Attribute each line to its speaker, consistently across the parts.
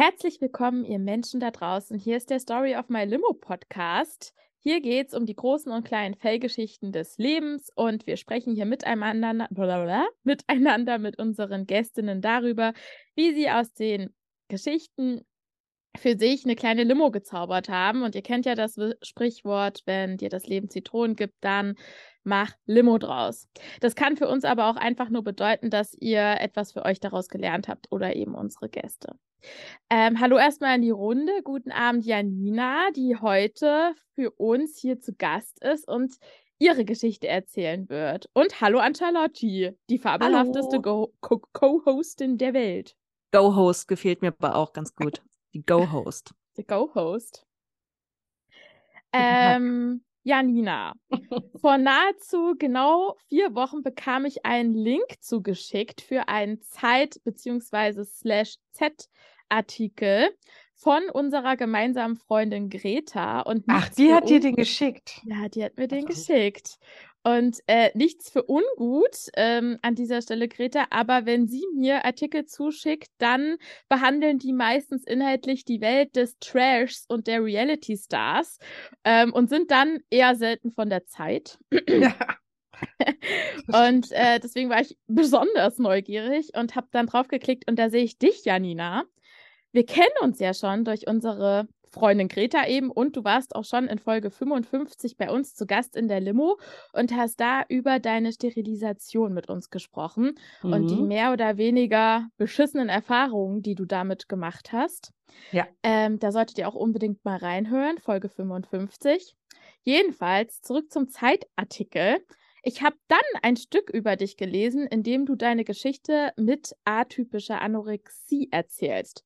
Speaker 1: Herzlich willkommen, ihr Menschen da draußen. Hier ist der Story of My Limo Podcast. Hier geht es um die großen und kleinen Fellgeschichten des Lebens und wir sprechen hier miteinander, blablabla, miteinander mit unseren Gästinnen darüber, wie sie aus den Geschichten für sich eine kleine Limo gezaubert haben. Und ihr kennt ja das Sprichwort, wenn dir das Leben Zitronen gibt, dann mach Limo draus. Das kann für uns aber auch einfach nur bedeuten, dass ihr etwas für euch daraus gelernt habt oder eben unsere Gäste. Ähm, hallo erstmal in die Runde. Guten Abend, Janina, die heute für uns hier zu Gast ist und ihre Geschichte erzählen wird. Und hallo an Charlotte, die fabelhafteste Co-Hostin der Welt.
Speaker 2: Go-Host gefällt mir aber auch ganz gut. Die Go-Host.
Speaker 1: Die Go-Host. Ähm, Janina, vor nahezu genau vier Wochen bekam ich einen Link zugeschickt für einen Zeit- bzw. Slash Z-Artikel von unserer gemeinsamen Freundin Greta. Und
Speaker 3: Ach, die hat dir den geschickt.
Speaker 1: Ja, die hat mir den geschickt. Und äh, nichts für ungut ähm, an dieser Stelle, Greta, aber wenn sie mir Artikel zuschickt, dann behandeln die meistens inhaltlich die Welt des Trashs und der Reality Stars ähm, und sind dann eher selten von der Zeit. Ja. und äh, deswegen war ich besonders neugierig und habe dann draufgeklickt und da sehe ich dich, Janina. Wir kennen uns ja schon durch unsere Freundin Greta eben und du warst auch schon in Folge 55 bei uns zu Gast in der Limo und hast da über deine Sterilisation mit uns gesprochen mhm. und die mhm. mehr oder weniger beschissenen Erfahrungen, die du damit gemacht hast. Ja. Ähm, da solltet ihr auch unbedingt mal reinhören, Folge 55. Jedenfalls zurück zum Zeitartikel. Ich habe dann ein Stück über dich gelesen, in dem du deine Geschichte mit atypischer Anorexie erzählst.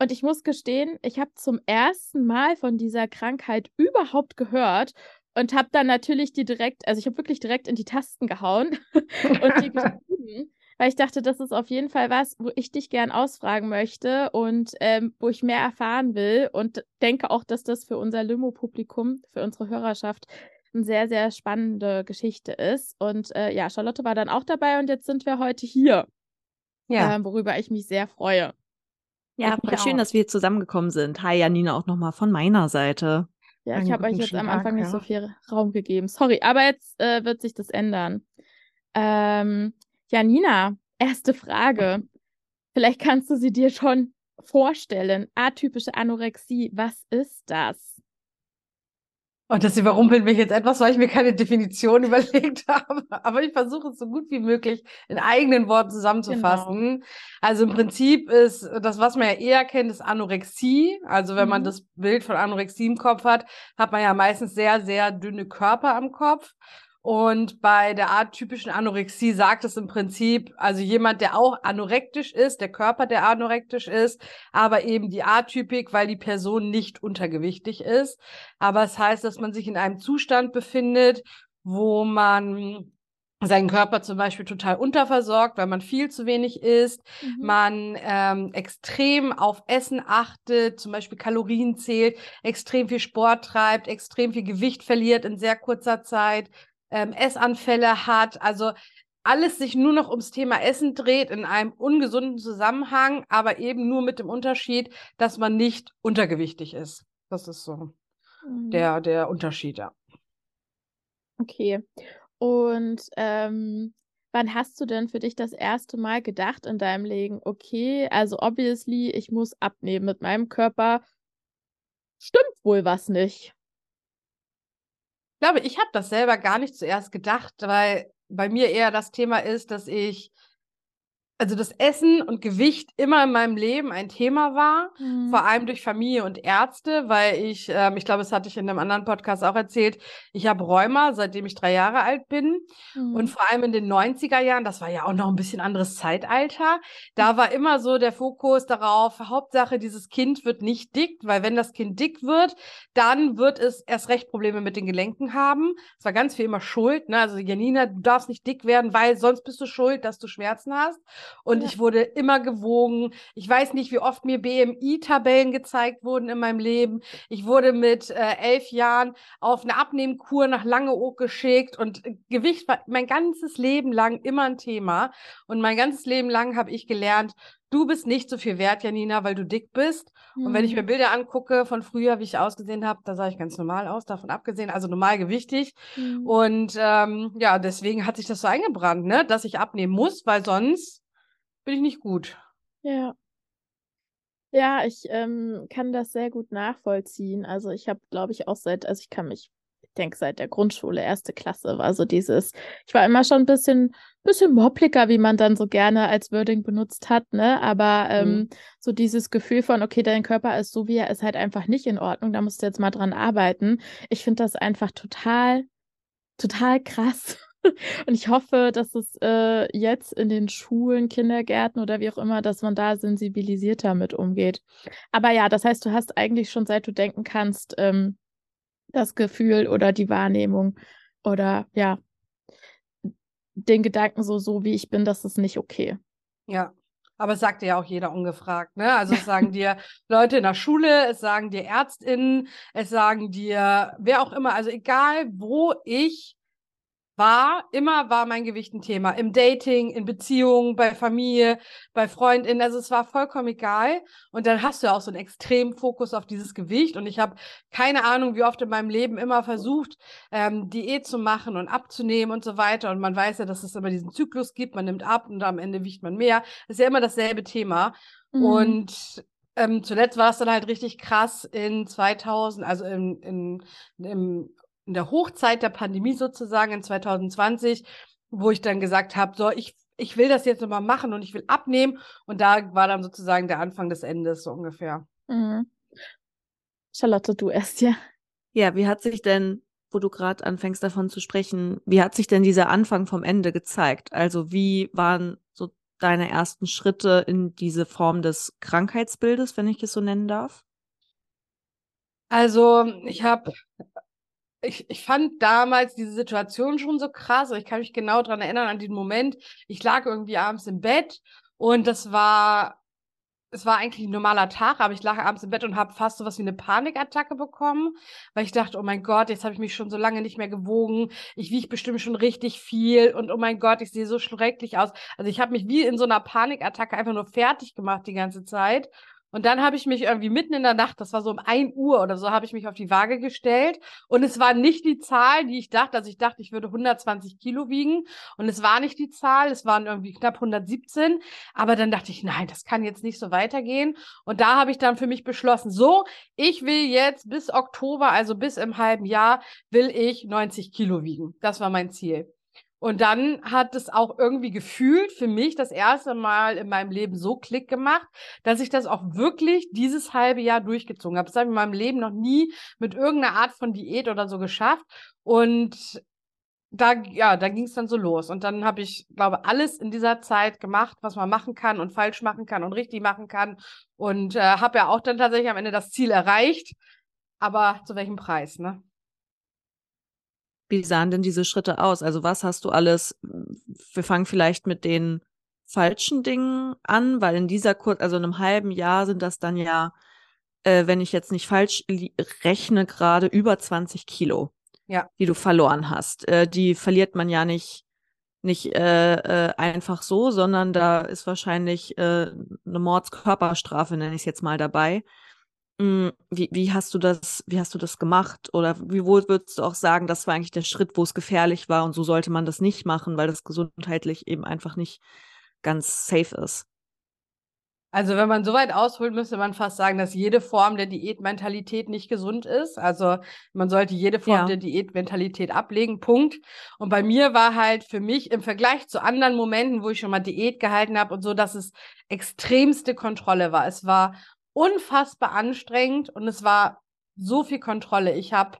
Speaker 1: Und ich muss gestehen, ich habe zum ersten Mal von dieser Krankheit überhaupt gehört und habe dann natürlich die direkt, also ich habe wirklich direkt in die Tasten gehauen und die geschrieben, weil ich dachte, das ist auf jeden Fall was, wo ich dich gern ausfragen möchte und ähm, wo ich mehr erfahren will und denke auch, dass das für unser Limo-Publikum, für unsere Hörerschaft eine sehr, sehr spannende Geschichte ist. Und äh, ja, Charlotte war dann auch dabei und jetzt sind wir heute hier. Ja. Äh, worüber ich mich sehr freue.
Speaker 2: Ja, schön, dass wir zusammengekommen sind. Hi, Janina, auch nochmal von meiner Seite.
Speaker 1: Ja, ich habe euch jetzt am Anfang nicht so viel Raum gegeben. Sorry, aber jetzt äh, wird sich das ändern. Ähm, Janina, erste Frage. Vielleicht kannst du sie dir schon vorstellen. Atypische Anorexie, was ist das?
Speaker 3: Und das überrumpelt mich jetzt etwas, weil ich mir keine Definition überlegt habe. Aber ich versuche es so gut wie möglich in eigenen Worten zusammenzufassen. Genau. Also im Prinzip ist das, was man ja eher kennt, ist Anorexie. Also wenn mhm. man das Bild von Anorexie im Kopf hat, hat man ja meistens sehr, sehr dünne Körper am Kopf. Und bei der atypischen Anorexie sagt es im Prinzip, also jemand, der auch anorektisch ist, der Körper, der anorektisch ist, aber eben die Atypik, weil die Person nicht untergewichtig ist. Aber es heißt, dass man sich in einem Zustand befindet, wo man seinen Körper zum Beispiel total unterversorgt, weil man viel zu wenig isst, mhm. man ähm, extrem auf Essen achtet, zum Beispiel Kalorien zählt, extrem viel Sport treibt, extrem viel Gewicht verliert in sehr kurzer Zeit, ähm, Essanfälle hat, also alles sich nur noch ums Thema Essen dreht in einem ungesunden Zusammenhang, aber eben nur mit dem Unterschied, dass man nicht untergewichtig ist. Das ist so mhm. der, der Unterschied, ja.
Speaker 1: Okay. Und ähm, wann hast du denn für dich das erste Mal gedacht in deinem Leben, okay, also obviously, ich muss abnehmen mit meinem Körper. Stimmt wohl was nicht
Speaker 3: glaube, ich habe das selber gar nicht zuerst gedacht, weil bei mir eher das Thema ist, dass ich also das Essen und Gewicht immer in meinem Leben ein Thema war, mhm. vor allem durch Familie und Ärzte, weil ich, ähm, ich glaube, das hatte ich in einem anderen Podcast auch erzählt, ich habe Rheuma, seitdem ich drei Jahre alt bin. Mhm. Und vor allem in den 90er Jahren, das war ja auch noch ein bisschen anderes Zeitalter, da war immer so der Fokus darauf, Hauptsache, dieses Kind wird nicht dick, weil wenn das Kind dick wird, dann wird es erst recht Probleme mit den Gelenken haben. Es war ganz viel immer Schuld, ne? Also Janina, du darfst nicht dick werden, weil sonst bist du schuld, dass du Schmerzen hast. Und ja. ich wurde immer gewogen. Ich weiß nicht, wie oft mir BMI-Tabellen gezeigt wurden in meinem Leben. Ich wurde mit äh, elf Jahren auf eine Abnehmkur nach Langeoog geschickt und äh, Gewicht war mein ganzes Leben lang immer ein Thema. Und mein ganzes Leben lang habe ich gelernt, du bist nicht so viel wert, Janina, weil du dick bist. Mhm. Und wenn ich mir hm. Bilder angucke von früher, wie ich ausgesehen habe, da sah ich ganz normal aus, davon abgesehen, also normal gewichtig. Mhm. Und ähm, ja, deswegen hat sich das so eingebrannt, ne, dass ich abnehmen muss, weil sonst bin ich nicht gut.
Speaker 1: Ja. Ja, ich ähm, kann das sehr gut nachvollziehen. Also ich habe, glaube ich, auch seit, also ich kann mich denke, seit der Grundschule, erste Klasse, war so dieses, ich war immer schon ein bisschen, bisschen moppliger, wie man dann so gerne als Wording benutzt hat, ne? Aber ähm, mhm. so dieses Gefühl von, okay, dein Körper ist so, wie er ist, halt einfach nicht in Ordnung, da musst du jetzt mal dran arbeiten. Ich finde das einfach total, total krass. Und ich hoffe, dass es äh, jetzt in den Schulen, Kindergärten oder wie auch immer, dass man da sensibilisierter mit umgeht. Aber ja, das heißt, du hast eigentlich schon seit du denken kannst, ähm, das Gefühl oder die Wahrnehmung oder ja, den Gedanken so, so wie ich bin, das ist nicht okay.
Speaker 3: Ja, aber es sagt dir ja auch jeder ungefragt, ne? Also es sagen dir Leute in der Schule, es sagen dir ÄrztInnen, es sagen dir wer auch immer, also egal wo ich war, immer war mein Gewicht ein Thema. Im Dating, in Beziehungen, bei Familie, bei Freundinnen. Also es war vollkommen egal. Und dann hast du ja auch so einen extremen Fokus auf dieses Gewicht. Und ich habe keine Ahnung, wie oft in meinem Leben immer versucht, ähm, Diät zu machen und abzunehmen und so weiter. Und man weiß ja, dass es immer diesen Zyklus gibt. Man nimmt ab und am Ende wiegt man mehr. Das ist ja immer dasselbe Thema. Mhm. Und ähm, zuletzt war es dann halt richtig krass in 2000, also in, in, im in der Hochzeit der Pandemie sozusagen in 2020, wo ich dann gesagt habe, so, ich, ich will das jetzt nochmal machen und ich will abnehmen. Und da war dann sozusagen der Anfang des Endes, so ungefähr. Mhm.
Speaker 1: Charlotte, du erst, ja.
Speaker 2: Ja, wie hat sich denn, wo du gerade anfängst davon zu sprechen, wie hat sich denn dieser Anfang vom Ende gezeigt? Also wie waren so deine ersten Schritte in diese Form des Krankheitsbildes, wenn ich es so nennen darf?
Speaker 3: Also ich habe ich, ich fand damals diese Situation schon so krass. Ich kann mich genau daran erinnern, an den Moment. Ich lag irgendwie abends im Bett und das war, es war eigentlich ein normaler Tag, aber ich lag abends im Bett und habe fast so was wie eine Panikattacke bekommen, weil ich dachte, oh mein Gott, jetzt habe ich mich schon so lange nicht mehr gewogen. Ich wiege bestimmt schon richtig viel und oh mein Gott, ich sehe so schrecklich aus. Also ich habe mich wie in so einer Panikattacke einfach nur fertig gemacht die ganze Zeit. Und dann habe ich mich irgendwie mitten in der Nacht, das war so um 1 Uhr oder so, habe ich mich auf die Waage gestellt. Und es war nicht die Zahl, die ich dachte. Also ich dachte, ich würde 120 Kilo wiegen. Und es war nicht die Zahl, es waren irgendwie knapp 117. Aber dann dachte ich, nein, das kann jetzt nicht so weitergehen. Und da habe ich dann für mich beschlossen, so, ich will jetzt bis Oktober, also bis im halben Jahr, will ich 90 Kilo wiegen. Das war mein Ziel. Und dann hat es auch irgendwie gefühlt für mich das erste Mal in meinem Leben so Klick gemacht, dass ich das auch wirklich dieses halbe Jahr durchgezogen habe. Das habe ich in meinem Leben noch nie mit irgendeiner Art von Diät oder so geschafft. Und da, ja, da ging es dann so los. Und dann habe ich, glaube alles in dieser Zeit gemacht, was man machen kann und falsch machen kann und richtig machen kann. Und äh, habe ja auch dann tatsächlich am Ende das Ziel erreicht. Aber zu welchem Preis, ne?
Speaker 2: Wie sahen denn diese Schritte aus? Also was hast du alles? Wir fangen vielleicht mit den falschen Dingen an, weil in dieser kurz, also in einem halben Jahr sind das dann ja, äh, wenn ich jetzt nicht falsch rechne, gerade über 20 Kilo,
Speaker 3: ja.
Speaker 2: die du verloren hast. Äh, die verliert man ja nicht nicht äh, äh, einfach so, sondern da ist wahrscheinlich äh, eine Mordskörperstrafe, nenne ich es jetzt mal dabei. Hm, wie, wie hast du das, wie hast du das gemacht? Oder wie wohl würdest du auch sagen, das war eigentlich der Schritt, wo es gefährlich war und so sollte man das nicht machen, weil das gesundheitlich eben einfach nicht ganz safe ist?
Speaker 3: Also wenn man so weit ausholt, müsste man fast sagen, dass jede Form der Diätmentalität nicht gesund ist. Also man sollte jede Form ja. der Diätmentalität ablegen, Punkt. Und bei mir war halt für mich im Vergleich zu anderen Momenten, wo ich schon mal Diät gehalten habe und so, dass es extremste Kontrolle war. Es war unfassbar anstrengend und es war so viel Kontrolle. Ich habe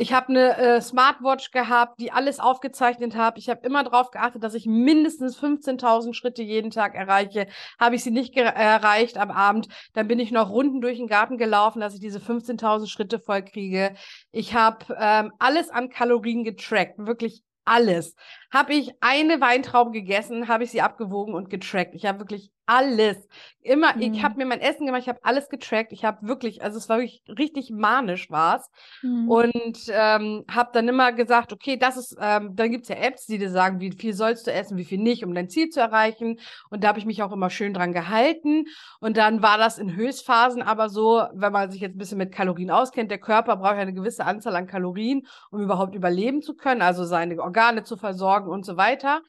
Speaker 3: ich habe eine äh, Smartwatch gehabt, die alles aufgezeichnet habe. Ich habe immer darauf geachtet, dass ich mindestens 15.000 Schritte jeden Tag erreiche. Habe ich sie nicht erreicht am Abend, dann bin ich noch Runden durch den Garten gelaufen, dass ich diese 15.000 Schritte voll kriege. Ich habe ähm, alles an Kalorien getrackt, wirklich alles. Habe ich eine Weintraube gegessen, habe ich sie abgewogen und getrackt. Ich habe wirklich alles. Immer, mhm. ich habe mir mein Essen gemacht, ich habe alles getrackt. Ich habe wirklich, also es war wirklich richtig manisch war's.
Speaker 1: Mhm.
Speaker 3: Und ähm, habe dann immer gesagt, okay, das ist, ähm, dann gibt's ja Apps, die dir sagen, wie viel sollst du essen, wie viel nicht, um dein Ziel zu erreichen. Und da habe ich mich auch immer schön dran gehalten. Und dann war das in Höchstphasen aber so, wenn man sich jetzt ein bisschen mit Kalorien auskennt, der Körper braucht ja eine gewisse Anzahl an Kalorien, um überhaupt überleben zu können, also seine Organe zu versorgen und so weiter.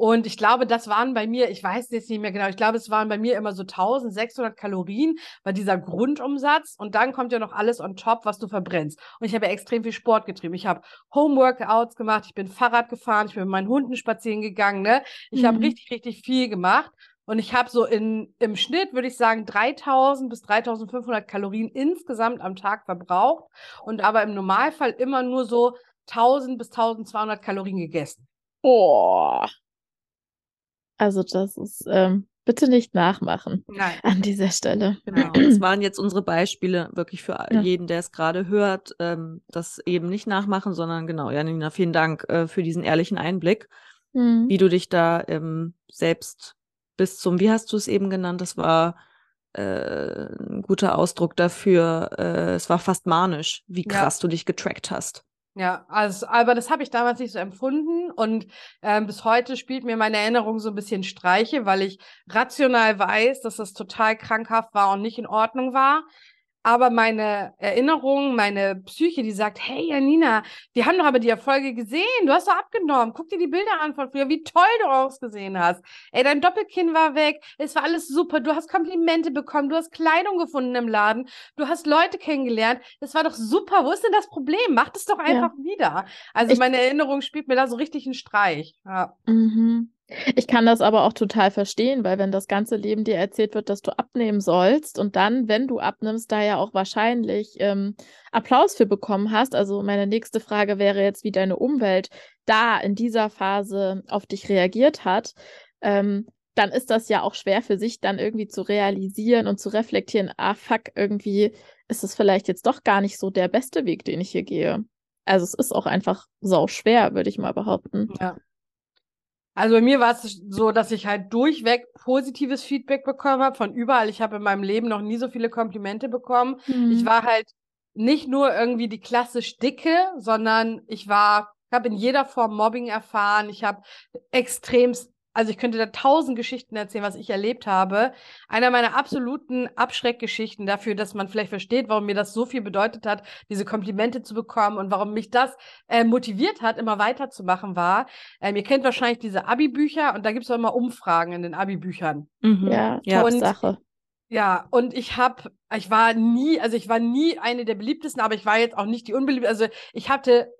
Speaker 3: Und ich glaube, das waren bei mir, ich weiß jetzt nicht mehr genau, ich glaube, es waren bei mir immer so 1600 Kalorien, war dieser Grundumsatz. Und dann kommt ja noch alles on top, was du verbrennst. Und ich habe ja extrem viel Sport getrieben. Ich habe Homeworkouts gemacht, ich bin Fahrrad gefahren, ich bin mit meinen Hunden spazieren gegangen, ne? Ich habe
Speaker 1: Mhm.
Speaker 3: richtig, richtig viel gemacht. Und ich habe so in, im Schnitt, würde ich sagen, 3000 bis 3500 Kalorien insgesamt am Tag verbraucht. Und aber im Normalfall immer nur so 1000 bis 1200 Kalorien gegessen.
Speaker 1: Boah. Also das ist, ähm, bitte nicht nachmachen
Speaker 3: Nein.
Speaker 1: an dieser Stelle.
Speaker 2: Genau. Das waren jetzt unsere Beispiele wirklich für
Speaker 1: Ja.
Speaker 2: jeden, der es gerade hört, ähm, das eben nicht nachmachen, sondern genau, Janina, vielen Dank äh, für diesen ehrlichen Einblick,
Speaker 1: Mhm.
Speaker 2: wie du dich da ähm, selbst bis zum, wie hast du es eben genannt, das war äh, ein guter Ausdruck dafür, äh, es war fast manisch, wie
Speaker 3: Ja.
Speaker 2: krass du dich getrackt hast.
Speaker 3: Ja, also, aber das habe ich damals nicht so empfunden und ähm, bis heute spielt mir meine Erinnerung so ein bisschen Streiche, weil ich rational weiß, dass das total krankhaft war und nicht in Ordnung war. Aber meine Erinnerung, meine Psyche, die sagt, hey Janina, die haben doch aber die Erfolge gesehen, du hast doch abgenommen, guck dir die Bilder an von früher, wie toll du ausgesehen hast. Ey, dein Doppelkinn war weg, es war alles super, du hast Komplimente bekommen, du hast Kleidung gefunden im Laden, du hast Leute kennengelernt, das war doch super, wo ist denn das Problem? Mach das doch einfach wieder. Also
Speaker 1: Ich-
Speaker 3: meine Erinnerung spielt mir da so richtig einen Streich. Ja.
Speaker 1: Mhm. Ich kann das aber auch total verstehen, weil wenn das ganze Leben dir erzählt wird, dass du abnehmen sollst und dann, wenn du abnimmst, da ja auch wahrscheinlich ähm, Applaus für bekommen hast. Also meine nächste Frage wäre jetzt, wie deine Umwelt da in dieser Phase auf dich reagiert hat. Ähm, dann ist das ja auch schwer für sich dann irgendwie zu realisieren und zu reflektieren, ah fuck, irgendwie ist es vielleicht jetzt doch gar nicht so der beste Weg, den ich hier gehe. Also es ist auch einfach sau schwer, würde ich mal behaupten.
Speaker 3: Ja. Also bei mir war es so, dass ich halt durchweg positives Feedback bekommen habe von überall. Ich habe in meinem Leben noch nie so viele Komplimente bekommen. Ich
Speaker 1: Mhm.
Speaker 3: war halt nicht nur irgendwie die klassisch dicke, sondern ich war, ich habe in jeder Form Mobbing erfahren. Ich habe extremst, also ich könnte da tausend Geschichten erzählen, was ich erlebt habe. Einer meiner absoluten Abschreckgeschichten dafür, dass man vielleicht versteht, warum mir das so viel bedeutet hat, diese Komplimente zu bekommen und warum mich das äh, motiviert hat, immer weiterzumachen, war, ähm, ihr kennt wahrscheinlich diese Abi-Bücher und da gibt es auch immer Umfragen in den Abi-Büchern.
Speaker 2: Mhm.
Speaker 1: Ja,
Speaker 2: Ja.
Speaker 3: Und-
Speaker 1: Sache.
Speaker 3: Ja, und ich habe, ich war nie, also ich war nie eine der beliebtesten, aber ich war jetzt auch nicht die unbeliebte. Also ich hatte,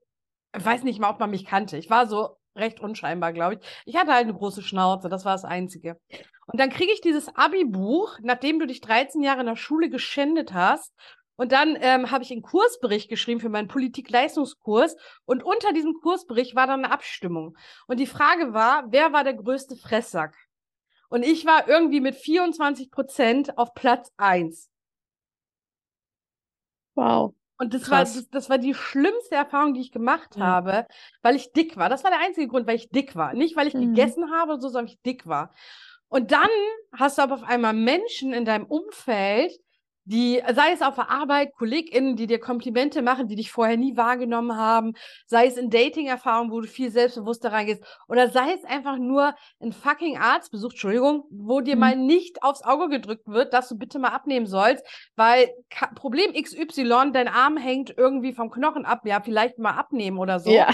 Speaker 3: ich weiß nicht mal, ob man mich kannte. Ich war so recht unscheinbar, glaube ich. Ich hatte halt eine große Schnauze, das war das Einzige. Und dann kriege ich dieses Abi-Buch, nachdem du dich 13 Jahre in der Schule geschändet hast. Und dann ähm, habe ich einen Kursbericht geschrieben für meinen Politik-Leistungskurs. Und unter diesem Kursbericht war dann eine Abstimmung. Und die Frage war, wer war der größte Fresssack? Und ich war irgendwie mit 24 Prozent auf Platz 1.
Speaker 1: Wow.
Speaker 3: Und das war, das, das war die schlimmste Erfahrung, die ich gemacht
Speaker 2: Ja.
Speaker 3: habe, weil ich dick war. Das war der einzige Grund, weil ich dick war. Nicht, weil ich
Speaker 1: Mhm.
Speaker 3: gegessen habe oder so, sondern weil ich dick war. Und dann hast du aber auf einmal Menschen in deinem Umfeld, die, sei es auf der Arbeit, KollegInnen, die dir Komplimente machen, die dich vorher nie wahrgenommen haben, sei es in Dating-Erfahrungen, wo du viel selbstbewusster reingehst, oder sei es einfach nur ein fucking Arztbesuch, Entschuldigung, wo dir
Speaker 1: Mhm.
Speaker 3: mal nicht aufs Auge gedrückt wird, dass du bitte mal abnehmen sollst, weil Ka Problem XY, dein Arm hängt irgendwie vom Knochen ab, ja, vielleicht mal abnehmen oder so.
Speaker 1: Ja.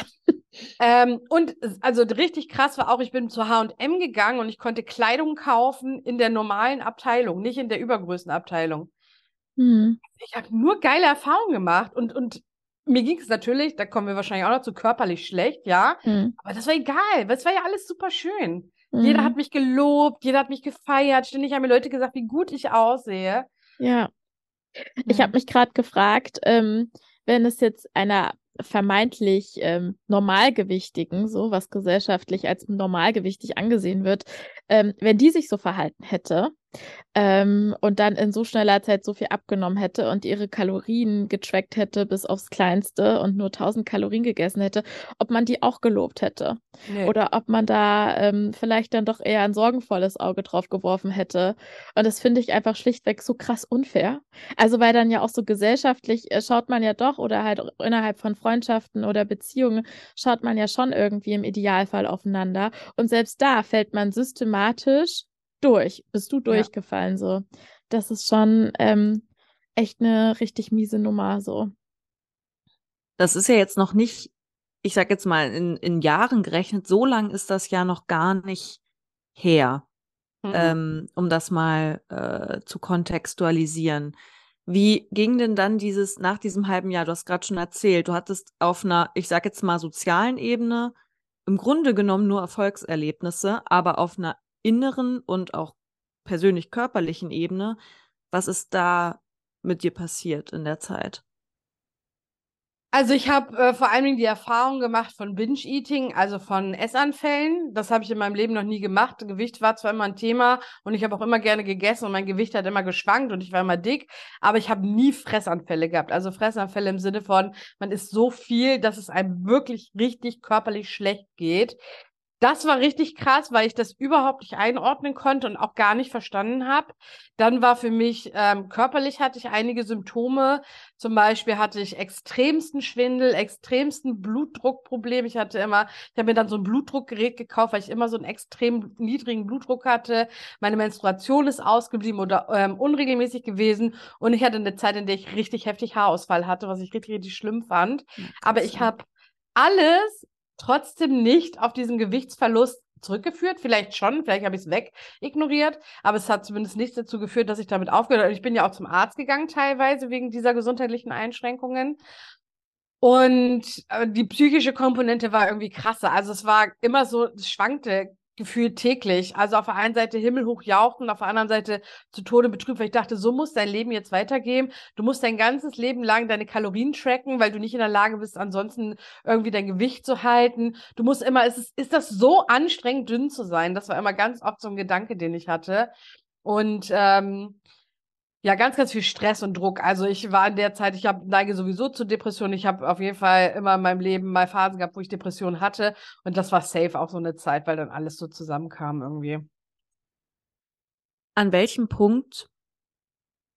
Speaker 3: Ähm, und also richtig krass war auch, ich bin zu H&M gegangen und ich konnte Kleidung kaufen in der normalen Abteilung, nicht in der Übergrößenabteilung.
Speaker 1: Hm.
Speaker 3: Ich habe nur geile Erfahrungen gemacht und, und mir ging es natürlich, da kommen wir wahrscheinlich auch noch zu, körperlich schlecht, ja.
Speaker 1: Hm.
Speaker 3: Aber das war egal, weil es war ja alles super schön. Jeder
Speaker 1: Hm.
Speaker 3: hat mich gelobt, jeder hat mich gefeiert, ständig haben mir Leute gesagt, wie gut ich aussehe.
Speaker 1: Ja. Ich habe mich gerade gefragt, ähm, wenn es jetzt einer vermeintlich ähm, Normalgewichtigen, so was gesellschaftlich als normalgewichtig angesehen wird, ähm, wenn die sich so verhalten hätte, ähm, und dann in so schneller Zeit so viel abgenommen hätte und ihre Kalorien getrackt hätte bis aufs Kleinste und nur 1000 Kalorien gegessen hätte, ob man die auch gelobt hätte. Nee. Oder ob man da ähm, vielleicht dann doch eher ein sorgenvolles Auge drauf geworfen hätte. Und das finde ich einfach schlichtweg so krass unfair. Also, weil dann ja auch so gesellschaftlich äh, schaut man ja doch oder halt innerhalb von Freundschaften oder Beziehungen schaut man ja schon irgendwie im Idealfall aufeinander. Und selbst da fällt man systematisch durch, bist du durchgefallen ja. so. Das ist schon ähm, echt eine richtig miese Nummer so.
Speaker 2: Das ist ja jetzt noch nicht, ich sag jetzt mal, in, in Jahren gerechnet, so lang ist das ja noch gar nicht her, mhm. ähm, um das mal äh, zu kontextualisieren. Wie ging denn dann dieses, nach diesem halben Jahr, du hast gerade schon erzählt, du hattest auf einer, ich sag jetzt mal, sozialen Ebene im Grunde genommen nur Erfolgserlebnisse, aber auf einer inneren und auch persönlich körperlichen Ebene, was ist da mit dir passiert in der Zeit?
Speaker 3: Also ich habe äh, vor allen Dingen die Erfahrung gemacht von Binge-Eating, also von Essanfällen. Das habe ich in meinem Leben noch nie gemacht. Gewicht war zwar immer ein Thema und ich habe auch immer gerne gegessen und mein Gewicht hat immer geschwankt und ich war immer dick, aber ich habe nie Fressanfälle gehabt. Also Fressanfälle im Sinne von, man isst so viel, dass es einem wirklich richtig körperlich schlecht geht. Das war richtig krass, weil ich das überhaupt nicht einordnen konnte und auch gar nicht verstanden habe. Dann war für mich ähm, körperlich hatte ich einige Symptome. Zum Beispiel hatte ich extremsten Schwindel, extremsten Blutdruckproblem. Ich hatte immer, ich habe mir dann so ein Blutdruckgerät gekauft, weil ich immer so einen extrem niedrigen Blutdruck hatte. Meine Menstruation ist ausgeblieben oder ähm, unregelmäßig gewesen. Und ich hatte eine Zeit, in der ich richtig heftig Haarausfall hatte, was ich richtig, richtig schlimm fand. Ja, Aber ich habe alles trotzdem nicht auf diesen Gewichtsverlust zurückgeführt. Vielleicht schon, vielleicht habe ich es weg ignoriert, aber es hat zumindest nichts dazu geführt, dass ich damit aufgehört habe. Ich bin ja auch zum Arzt gegangen teilweise wegen dieser gesundheitlichen Einschränkungen. Und äh, die psychische Komponente war irgendwie krasser. Also es war immer so, es schwankte gefühlt täglich. Also auf der einen Seite himmelhoch jauchten, auf der anderen Seite zu Tode betrübt, weil ich dachte, so muss dein Leben jetzt weitergehen. Du musst dein ganzes Leben lang deine Kalorien tracken, weil du nicht in der Lage bist, ansonsten irgendwie dein Gewicht zu halten. Du musst immer, ist, ist das so anstrengend, dünn zu sein? Das war immer ganz oft so ein Gedanke, den ich hatte. Und ähm, ja, ganz, ganz viel Stress und Druck. Also ich war in der Zeit, ich habe neige sowieso zu Depressionen. Ich habe auf jeden Fall immer in meinem Leben mal Phasen gehabt, wo ich Depressionen hatte. Und das war safe auch so eine Zeit, weil dann alles so zusammenkam irgendwie.
Speaker 2: An welchem Punkt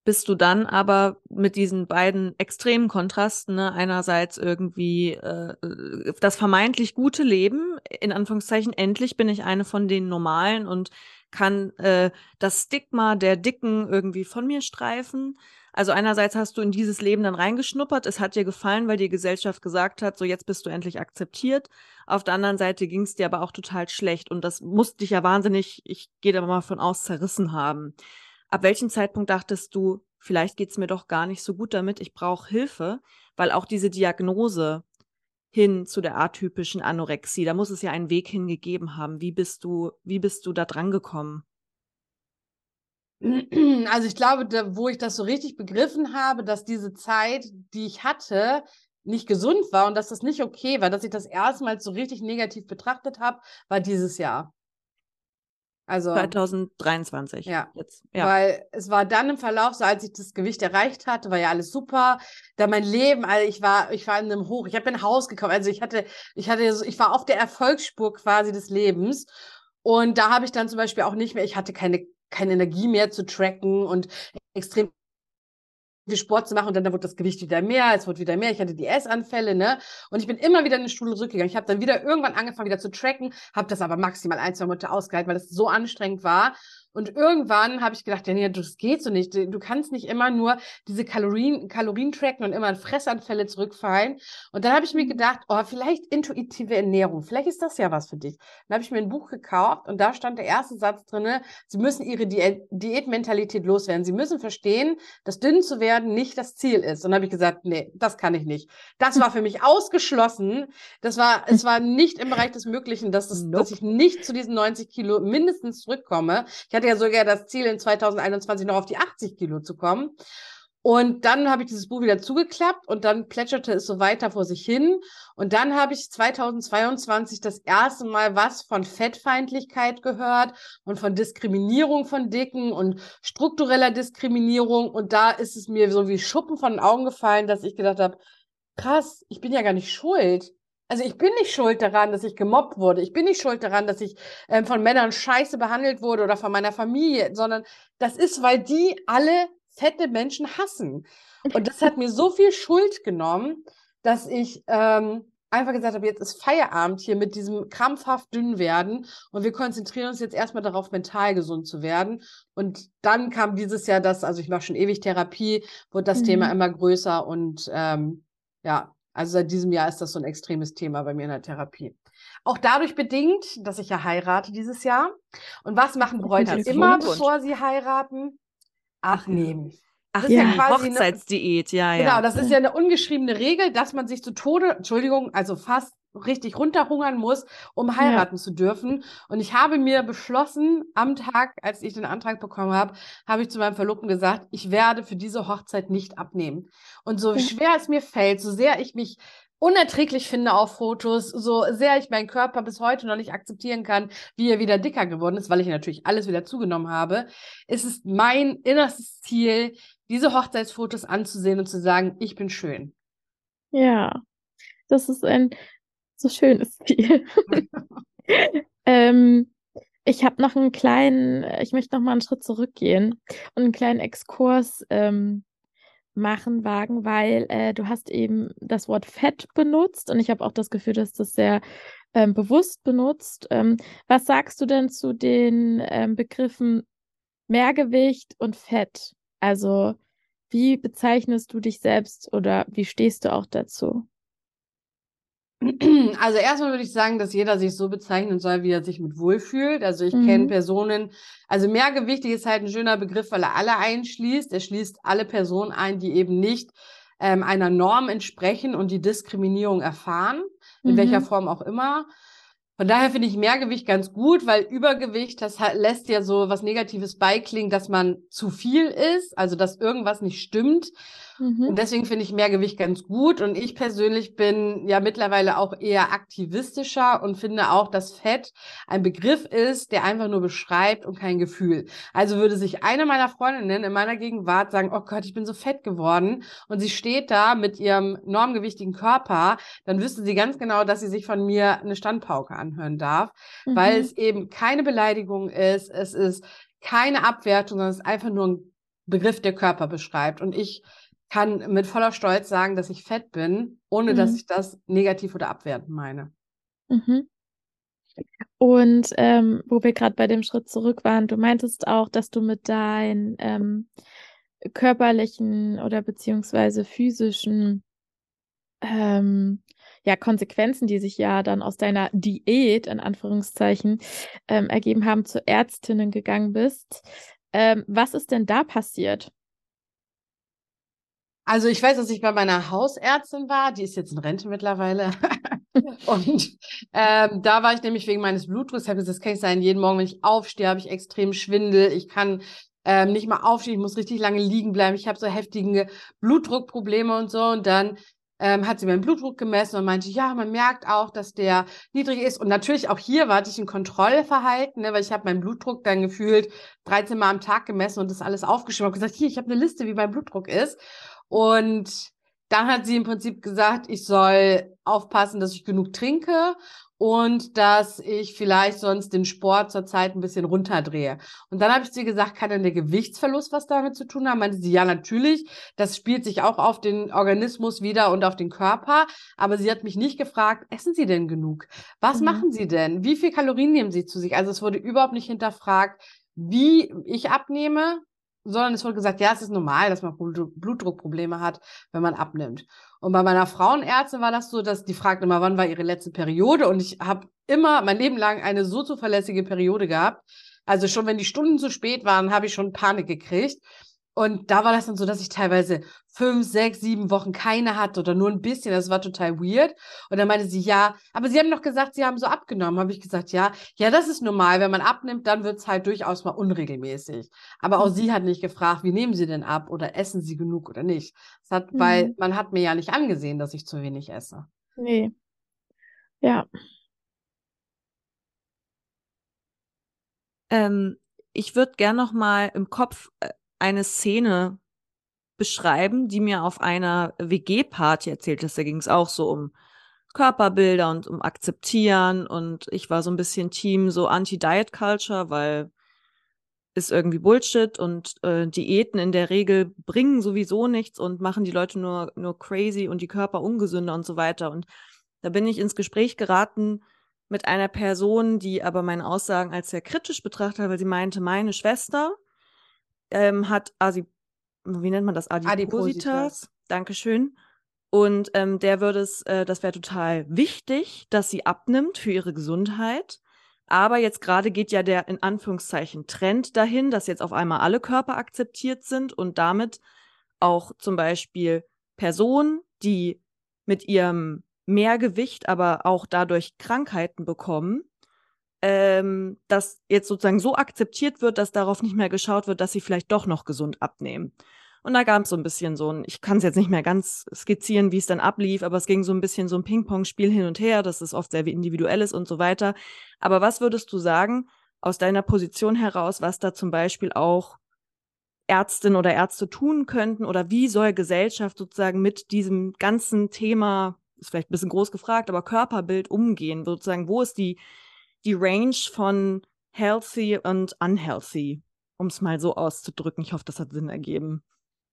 Speaker 2: bist du dann aber mit diesen beiden extremen Kontrasten, ne? einerseits irgendwie äh, das vermeintlich gute Leben, in Anführungszeichen, endlich bin ich eine von den Normalen und kann äh, das Stigma der Dicken irgendwie von mir streifen. Also einerseits hast du in dieses Leben dann reingeschnuppert, es hat dir gefallen, weil die Gesellschaft gesagt hat, so jetzt bist du endlich akzeptiert. Auf der anderen Seite ging es dir aber auch total schlecht und das musste dich ja wahnsinnig, ich gehe da mal von aus, zerrissen haben. Ab welchem Zeitpunkt dachtest du, vielleicht geht's mir doch gar nicht so gut damit, ich brauche Hilfe, weil auch diese Diagnose hin zu der atypischen Anorexie. Da muss es ja einen Weg hingegeben haben. Wie bist du, wie bist du da dran gekommen?
Speaker 3: Also ich glaube, da, wo ich das so richtig begriffen habe, dass diese Zeit, die ich hatte, nicht gesund war und dass das nicht okay war, dass ich das erstmals so richtig negativ betrachtet habe, war dieses Jahr.
Speaker 2: Also 2023.
Speaker 3: Ja. Jetzt, ja. Weil es war dann im Verlauf, so als ich das Gewicht erreicht hatte, war ja alles super. Da mein Leben, also ich war, ich war in einem Hoch. Ich habe ein Haus gekauft. Also ich hatte, ich hatte, ich war auf der Erfolgsspur quasi des Lebens. Und da habe ich dann zum Beispiel auch nicht mehr, ich hatte keine, keine Energie mehr zu tracken und extrem viel Sport zu machen und dann, wurde das Gewicht wieder mehr, es wurde wieder mehr, ich hatte die Essanfälle, ne? Und ich bin immer wieder in den Stuhl zurückgegangen. Ich habe dann wieder irgendwann angefangen, wieder zu tracken, habe das aber maximal ein, zwei Monate ausgehalten, weil das so anstrengend war. Und irgendwann habe ich gedacht, ja, nee, das geht so nicht. Du kannst nicht immer nur diese Kalorien, Kalorien tracken und immer in Fressanfälle zurückfallen. Und dann habe ich mir mhm. gedacht, oh, vielleicht intuitive Ernährung. Vielleicht ist das ja was für dich. Dann habe ich mir ein Buch gekauft und da stand der erste Satz drinne, Sie müssen Ihre Diät Diätmentalität loswerden. Sie müssen verstehen, dass dünn zu werden nicht das Ziel ist. Und dann habe ich gesagt, nee, das kann ich nicht. Das war für mich ausgeschlossen. Das war, es war nicht im Bereich des Möglichen, dass, das, nope. dass ich nicht zu diesen 90 Kilo mindestens zurückkomme. Ich hatte ja sogar das Ziel, in 2021 noch auf die 80 Kilo zu kommen. Und dann habe ich dieses Buch wieder zugeklappt und dann plätscherte es so weiter vor sich hin. Und dann habe ich 2022 das erste Mal was von Fettfeindlichkeit gehört und von Diskriminierung von Dicken und struktureller Diskriminierung. Und da ist es mir so wie Schuppen von den Augen gefallen, dass ich gedacht habe, krass, ich bin ja gar nicht schuld. Also ich bin nicht schuld daran, dass ich gemobbt wurde. Ich bin nicht schuld daran, dass ich ähm, von Männern scheiße behandelt wurde oder von meiner Familie, sondern das ist, weil die alle fette Menschen hassen. Und das hat mir so viel Schuld genommen, dass ich ähm, einfach gesagt habe, jetzt ist Feierabend hier mit diesem krampfhaft dünn werden und wir konzentrieren uns jetzt erstmal darauf, mental gesund zu werden. Und dann kam dieses Jahr das, also ich mache schon ewig Therapie, wurde das mhm. Thema immer größer und ähm, ja, also seit diesem Jahr ist das so ein extremes Thema bei mir in der Therapie. Auch dadurch bedingt, dass ich ja heirate dieses Jahr. Und was machen Bräute immer, bevor sie heiraten? abnehmen.
Speaker 2: Ach, das ja, ist ja quasi Hochzeitsdiät,
Speaker 3: ja,
Speaker 2: ja.
Speaker 3: Genau, das ist ja eine ungeschriebene Regel, dass man sich zu Tode, Entschuldigung, also fast richtig runterhungern muss, um heiraten ja. zu dürfen. Und ich habe mir beschlossen, am Tag, als ich den Antrag bekommen habe, habe ich zu meinem Verlobten gesagt, ich werde für diese Hochzeit nicht abnehmen. Und so schwer es mir fällt, so sehr ich mich unerträglich finde auf Fotos, so sehr ich meinen Körper bis heute noch nicht akzeptieren kann, wie er wieder dicker geworden ist, weil ich natürlich alles wieder zugenommen habe, ist es mein innerstes Ziel, diese Hochzeitsfotos anzusehen und zu sagen, ich bin schön.
Speaker 1: Ja, das ist ein so schönes Ziel. ähm, ich habe noch einen kleinen, ich möchte noch mal einen Schritt zurückgehen und einen kleinen Exkurs ähm, machen, wagen, weil äh, du hast eben das Wort Fett benutzt und ich habe auch das Gefühl, dass das sehr ähm, bewusst benutzt. Ähm, was sagst du denn zu den ähm, Begriffen Mehrgewicht und Fett? Also wie bezeichnest du dich selbst oder wie stehst du auch dazu?
Speaker 3: Also erstmal würde ich sagen, dass jeder sich so bezeichnen soll, wie er sich mit wohlfühlt. Also ich mhm. kenne Personen, also mehrgewichtig ist halt ein schöner Begriff, weil er alle einschließt. Er schließt alle Personen ein, die eben nicht ähm, einer Norm entsprechen und die Diskriminierung erfahren, in mhm. welcher Form auch immer. Von daher finde ich Mehrgewicht ganz gut, weil Übergewicht, das lässt ja so was Negatives beiklingen, dass man zu viel ist, also dass irgendwas nicht stimmt. Mhm. Und deswegen finde ich Mehrgewicht ganz gut. Und ich persönlich bin ja mittlerweile auch eher aktivistischer und finde auch, dass Fett ein Begriff ist, der einfach nur beschreibt und kein Gefühl. Also würde sich eine meiner Freundinnen in meiner Gegenwart sagen, oh Gott, ich bin so fett geworden und sie steht da mit ihrem normgewichtigen Körper, dann wüsste sie ganz genau, dass sie sich von mir eine Standpauke anhören darf, mhm. weil es eben keine Beleidigung ist, es ist keine Abwertung, sondern es ist einfach nur ein Begriff, der Körper beschreibt. Und ich kann mit voller Stolz sagen, dass ich fett bin, ohne mhm. dass ich das negativ oder abwertend meine.
Speaker 1: Mhm. Und ähm, wo wir gerade bei dem Schritt zurück waren, du meintest auch, dass du mit deinen ähm, körperlichen oder beziehungsweise physischen ähm, ja, Konsequenzen, die sich ja dann aus deiner Diät in Anführungszeichen ähm, ergeben haben, zu Ärztinnen gegangen bist. Ähm, was ist denn da passiert?
Speaker 3: Also ich weiß, dass ich bei meiner Hausärztin war, die ist jetzt in Rente mittlerweile. und ähm, da war ich nämlich wegen meines Blutdrucks, ich habe gesagt, das kann ich sein, jeden Morgen, wenn ich aufstehe, habe ich extrem Schwindel. Ich kann ähm, nicht mal aufstehen, ich muss richtig lange liegen bleiben. Ich habe so heftige Blutdruckprobleme und so. Und dann ähm, hat sie meinen Blutdruck gemessen und meinte, ja, man merkt auch, dass der niedrig ist. Und natürlich auch hier war ich ein Kontrollverhalten, ne, weil ich habe meinen Blutdruck dann gefühlt 13 Mal am Tag gemessen und das alles aufgeschrieben und gesagt, hier, ich habe eine Liste, wie mein Blutdruck ist. Und dann hat sie im Prinzip gesagt, ich soll aufpassen, dass ich genug trinke und dass ich vielleicht sonst den Sport zurzeit ein bisschen runterdrehe. Und dann habe ich sie gesagt, kann denn der Gewichtsverlust was damit zu tun haben? Meinte sie, ja, natürlich. Das spielt sich auch auf den Organismus wieder und auf den Körper. Aber sie hat mich nicht gefragt, essen Sie denn genug? Was mhm. machen Sie denn? Wie viel Kalorien nehmen Sie zu sich? Also es wurde überhaupt nicht hinterfragt, wie ich abnehme, sondern es wurde gesagt, ja, es ist normal, dass man Blutdruckprobleme hat, wenn man abnimmt. Und bei meiner Frauenärztin war das so, dass die fragte immer, wann war ihre letzte Periode? Und ich habe immer mein Leben lang eine so zuverlässige Periode gehabt. Also schon wenn die Stunden zu spät waren, habe ich schon Panik gekriegt. Und da war das dann so, dass ich teilweise fünf, sechs, sieben Wochen keine hatte oder nur ein bisschen. Das war total weird. Und dann meinte sie, ja, aber Sie haben doch gesagt, Sie haben so abgenommen. Habe ich gesagt, ja, ja, das ist normal. Wenn man abnimmt, dann wird es halt durchaus mal unregelmäßig. Aber auch mhm. sie hat nicht gefragt, wie nehmen Sie denn ab oder essen Sie genug oder nicht. Das hat, mhm. weil man hat mir ja nicht angesehen, dass ich zu wenig esse.
Speaker 1: Nee. Ja.
Speaker 2: Ähm, ich würde gern noch mal im Kopf äh, eine Szene beschreiben, die mir auf einer WG-Party erzählt ist. Da ging es auch so um Körperbilder und um Akzeptieren und ich war so ein bisschen Team so Anti-Diet-Culture, weil ist irgendwie Bullshit und äh, Diäten in der Regel bringen sowieso nichts und machen die Leute nur, nur crazy und die Körper ungesünder und so weiter. Und da bin ich ins Gespräch geraten mit einer Person, die aber meine Aussagen als sehr kritisch betrachtet hat, weil sie meinte, meine Schwester ähm, hat Asi wie nennt man das? Adipositas. Adipositas. Dankeschön. Und ähm, der würde es, äh, das wäre total wichtig, dass sie abnimmt für ihre Gesundheit. Aber jetzt gerade geht ja der in Anführungszeichen Trend dahin, dass jetzt auf einmal alle Körper akzeptiert sind und damit auch zum Beispiel Personen, die mit ihrem Mehrgewicht, aber auch dadurch Krankheiten bekommen, ähm, dass jetzt sozusagen so akzeptiert wird, dass darauf nicht mehr geschaut wird, dass sie vielleicht doch noch gesund abnehmen. Und da gab es so ein bisschen so ein, ich kann es jetzt nicht mehr ganz skizzieren, wie es dann ablief, aber es ging so ein bisschen so ein Ping-Pong-Spiel hin und her, dass es oft sehr individuell ist und so weiter. Aber was würdest du sagen, aus deiner Position heraus, was da zum Beispiel auch Ärztinnen oder Ärzte tun könnten oder wie soll Gesellschaft sozusagen mit diesem ganzen Thema, ist vielleicht ein bisschen groß gefragt, aber Körperbild umgehen, sozusagen, wo ist die, die Range von healthy und unhealthy, um es mal so auszudrücken. Ich hoffe, das hat Sinn ergeben.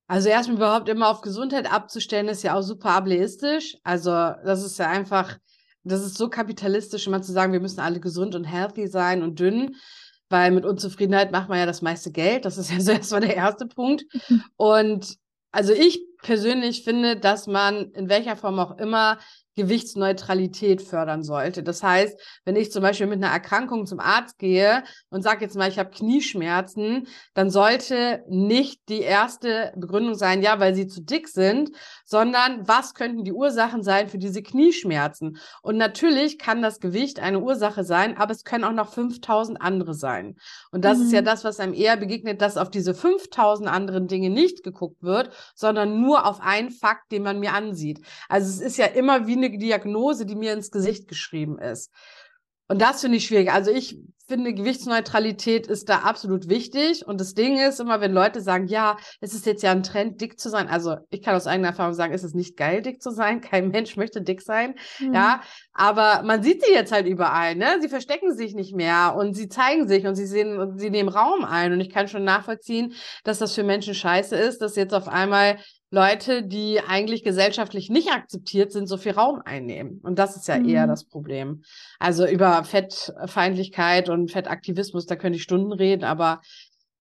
Speaker 3: Also erstmal überhaupt immer auf Gesundheit abzustellen, ist ja auch super ableistisch. Also das ist ja einfach, das ist so kapitalistisch, immer zu sagen, wir müssen alle gesund und healthy sein und dünn, weil mit Unzufriedenheit macht man ja das meiste Geld. Das ist ja so erstmal der erste Punkt. Und also ich persönlich finde, dass man in welcher Form auch immer Gewichtsneutralität fördern sollte. Das heißt, wenn ich zum Beispiel mit einer Erkrankung zum Arzt gehe und sage jetzt mal, ich habe Knieschmerzen, dann sollte nicht die erste Begründung sein, ja, weil sie zu dick sind, sondern was könnten die Ursachen sein für diese Knieschmerzen? Und natürlich kann das Gewicht eine Ursache sein, aber es können auch noch 5000 andere sein. Und das mhm. ist ja mhm. das, was einem eher begegnet, dass auf diese 5000 anderen Dinge nicht geguckt wird, sondern nur auf einen Fakt, den man mir ansieht. Also es ist ja immer wie eine Diagnose, die mir ins Gesicht geschrieben ist. Und das finde ich schwierig. Also ich finde, Gewichtsneutralität ist da absolut wichtig. Und das Ding ist immer, wenn Leute sagen, ja, es ist jetzt ja ein Trend, dick zu sein. Also ich kann aus eigener Erfahrung sagen, es ist nicht geil, dick zu sein. Kein Mensch möchte dick sein. Mhm. Ja, aber man sieht sie jetzt halt überall, ne? Sie verstecken sich nicht mehr und sie zeigen sich und sie sehen, und sie nehmen Raum ein. Und ich kann schon nachvollziehen, dass das für Menschen scheiße ist, dass jetzt auf einmal Leute, die eigentlich gesellschaftlich nicht akzeptiert sind, so viel Raum einnehmen. Und das ist ja mhm. eher das Problem. Also über Fettfeindlichkeit und Fettaktivismus, da könnte ich Stunden reden, aber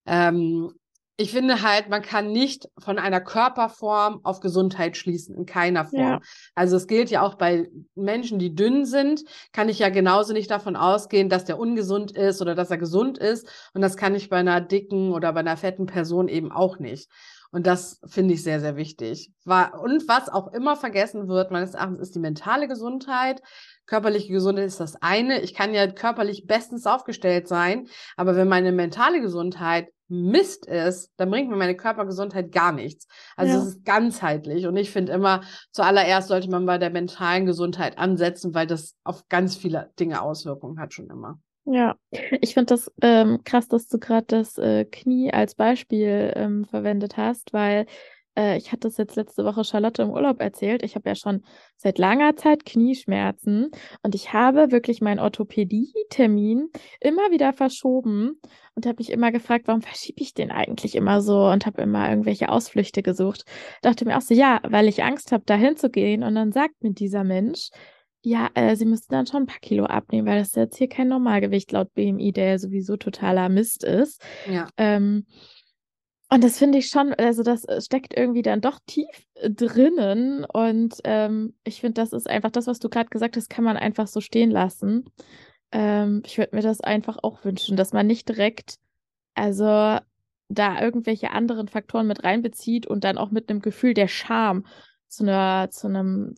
Speaker 3: ähm, ich finde halt, man kann nicht von einer Körperform auf Gesundheit schließen, in keiner Form. Ja. Also es gilt ja auch bei Menschen, die dünn sind, kann ich ja genauso nicht davon ausgehen, dass der ungesund ist oder dass er gesund ist. Und das kann ich bei einer dicken oder bei einer fetten Person eben auch nicht. Und das finde ich sehr, sehr wichtig. Und was auch immer vergessen wird, meines Erachtens, ist die mentale Gesundheit. Körperliche Gesundheit ist das eine. Ich kann ja körperlich bestens aufgestellt sein, aber wenn meine mentale Gesundheit Mist ist, dann bringt mir meine Körpergesundheit gar nichts. Also ja. es ist ganzheitlich. Und ich finde immer, zuallererst sollte man bei der mentalen Gesundheit ansetzen, weil das auf ganz viele Dinge Auswirkungen hat schon immer.
Speaker 1: Ja, ich finde das ähm, krass, dass du gerade das äh, Knie als Beispiel ähm, verwendet hast, weil äh, ich hatte das jetzt letzte Woche Charlotte im Urlaub erzählt. Ich habe ja schon seit langer Zeit Knieschmerzen und ich habe wirklich meinen Orthopädie-Termin immer wieder verschoben und habe mich immer gefragt, warum verschiebe ich den eigentlich immer so und habe immer irgendwelche Ausflüchte gesucht. Dachte mir auch so, ja, weil ich Angst habe, da hinzugehen und dann sagt mir dieser Mensch, ja, äh, sie müssten dann schon ein paar Kilo abnehmen, weil das jetzt hier kein Normalgewicht laut BMI, der ja sowieso totaler Mist ist.
Speaker 3: Ja.
Speaker 1: Ähm, und das finde ich schon, also das äh, steckt irgendwie dann doch tief äh, drinnen. Und ähm, ich finde, das ist einfach das, was du gerade gesagt hast, kann man einfach so stehen lassen. Ähm, ich würde mir das einfach auch wünschen, dass man nicht direkt, also da irgendwelche anderen Faktoren mit reinbezieht und dann auch mit einem Gefühl der Scham zu einer, zu einem,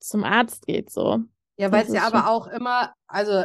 Speaker 1: zum Arzt geht, so.
Speaker 3: Ja, weil es ja aber auch immer, also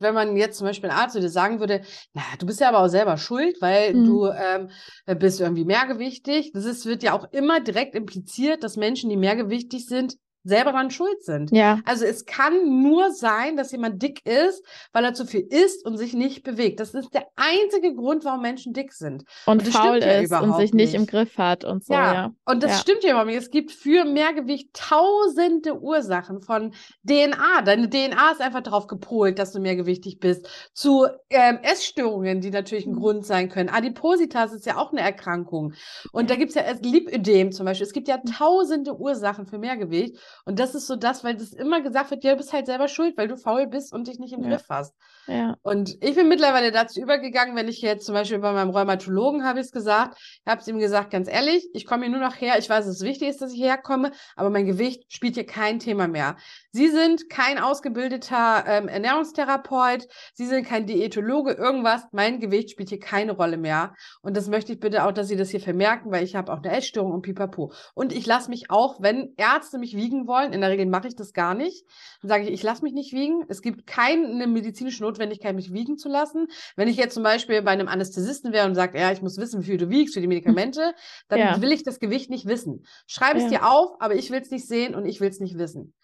Speaker 3: wenn man jetzt zum Beispiel ein Arzt würde sagen würde, na, du bist ja aber auch selber schuld, weil mhm. du ähm, bist irgendwie mehrgewichtig. Das ist, wird ja auch immer direkt impliziert, dass Menschen, die mehrgewichtig sind, selber daran schuld sind.
Speaker 1: Ja.
Speaker 3: Also es kann nur sein, dass jemand dick ist, weil er zu viel isst und sich nicht bewegt. Das ist der einzige Grund, warum Menschen dick sind.
Speaker 1: Und, und faul ist ja und sich nicht, nicht, im Griff hat und so. Ja. ja.
Speaker 3: Und das
Speaker 1: ja.
Speaker 3: stimmt ja überhaupt nicht. Es gibt für Mehrgewicht tausende Ursachen von DNA. Deine DNA ist einfach darauf gepolt, dass du mehrgewichtig bist. Zu ähm, Essstörungen, die natürlich ein mhm. Grund sein können. Adipositas ist ja auch eine Erkrankung. Und da gibt es ja Lipödem zum Beispiel. Es gibt ja mhm. tausende Ursachen für Mehrgewicht. Und das ist so das, weil das immer gesagt wird, ja, du bist halt selber schuld, weil du faul bist und dich nicht im ja. Griff hast.
Speaker 1: Ja.
Speaker 3: Und ich bin mittlerweile dazu übergegangen, wenn ich jetzt zum Beispiel bei meinem Rheumatologen habe ich es gesagt, ich habe es ihm gesagt, ganz ehrlich, ich komme hier nur noch her, ich weiß, es wichtig ist, dass ich herkomme, aber mein Gewicht spielt hier kein Thema mehr. Sie sind kein ausgebildeter ähm, Ernährungstherapeut, Sie sind kein Diätologe, irgendwas, mein Gewicht spielt hier keine Rolle mehr. Und das möchte ich bitte auch, dass Sie das hier vermerken, weil ich habe auch eine Essstörung und pipapo. Und ich lasse mich auch, wenn Ärzte mich wiegen wollen, in der Regel mache ich das gar nicht, dann sage ich, ich lasse mich nicht wiegen. Es gibt keine medizinische Notwendigkeit, mich wiegen zu lassen. Wenn ich jetzt zum Beispiel bei einem Anästhesisten wäre und sage, ja, ich muss wissen, wie viel du wiegst für die Medikamente, dann ja. will ich das Gewicht nicht wissen. Schreibe es ja. dir auf, aber ich will es nicht sehen und ich will es nicht wissen.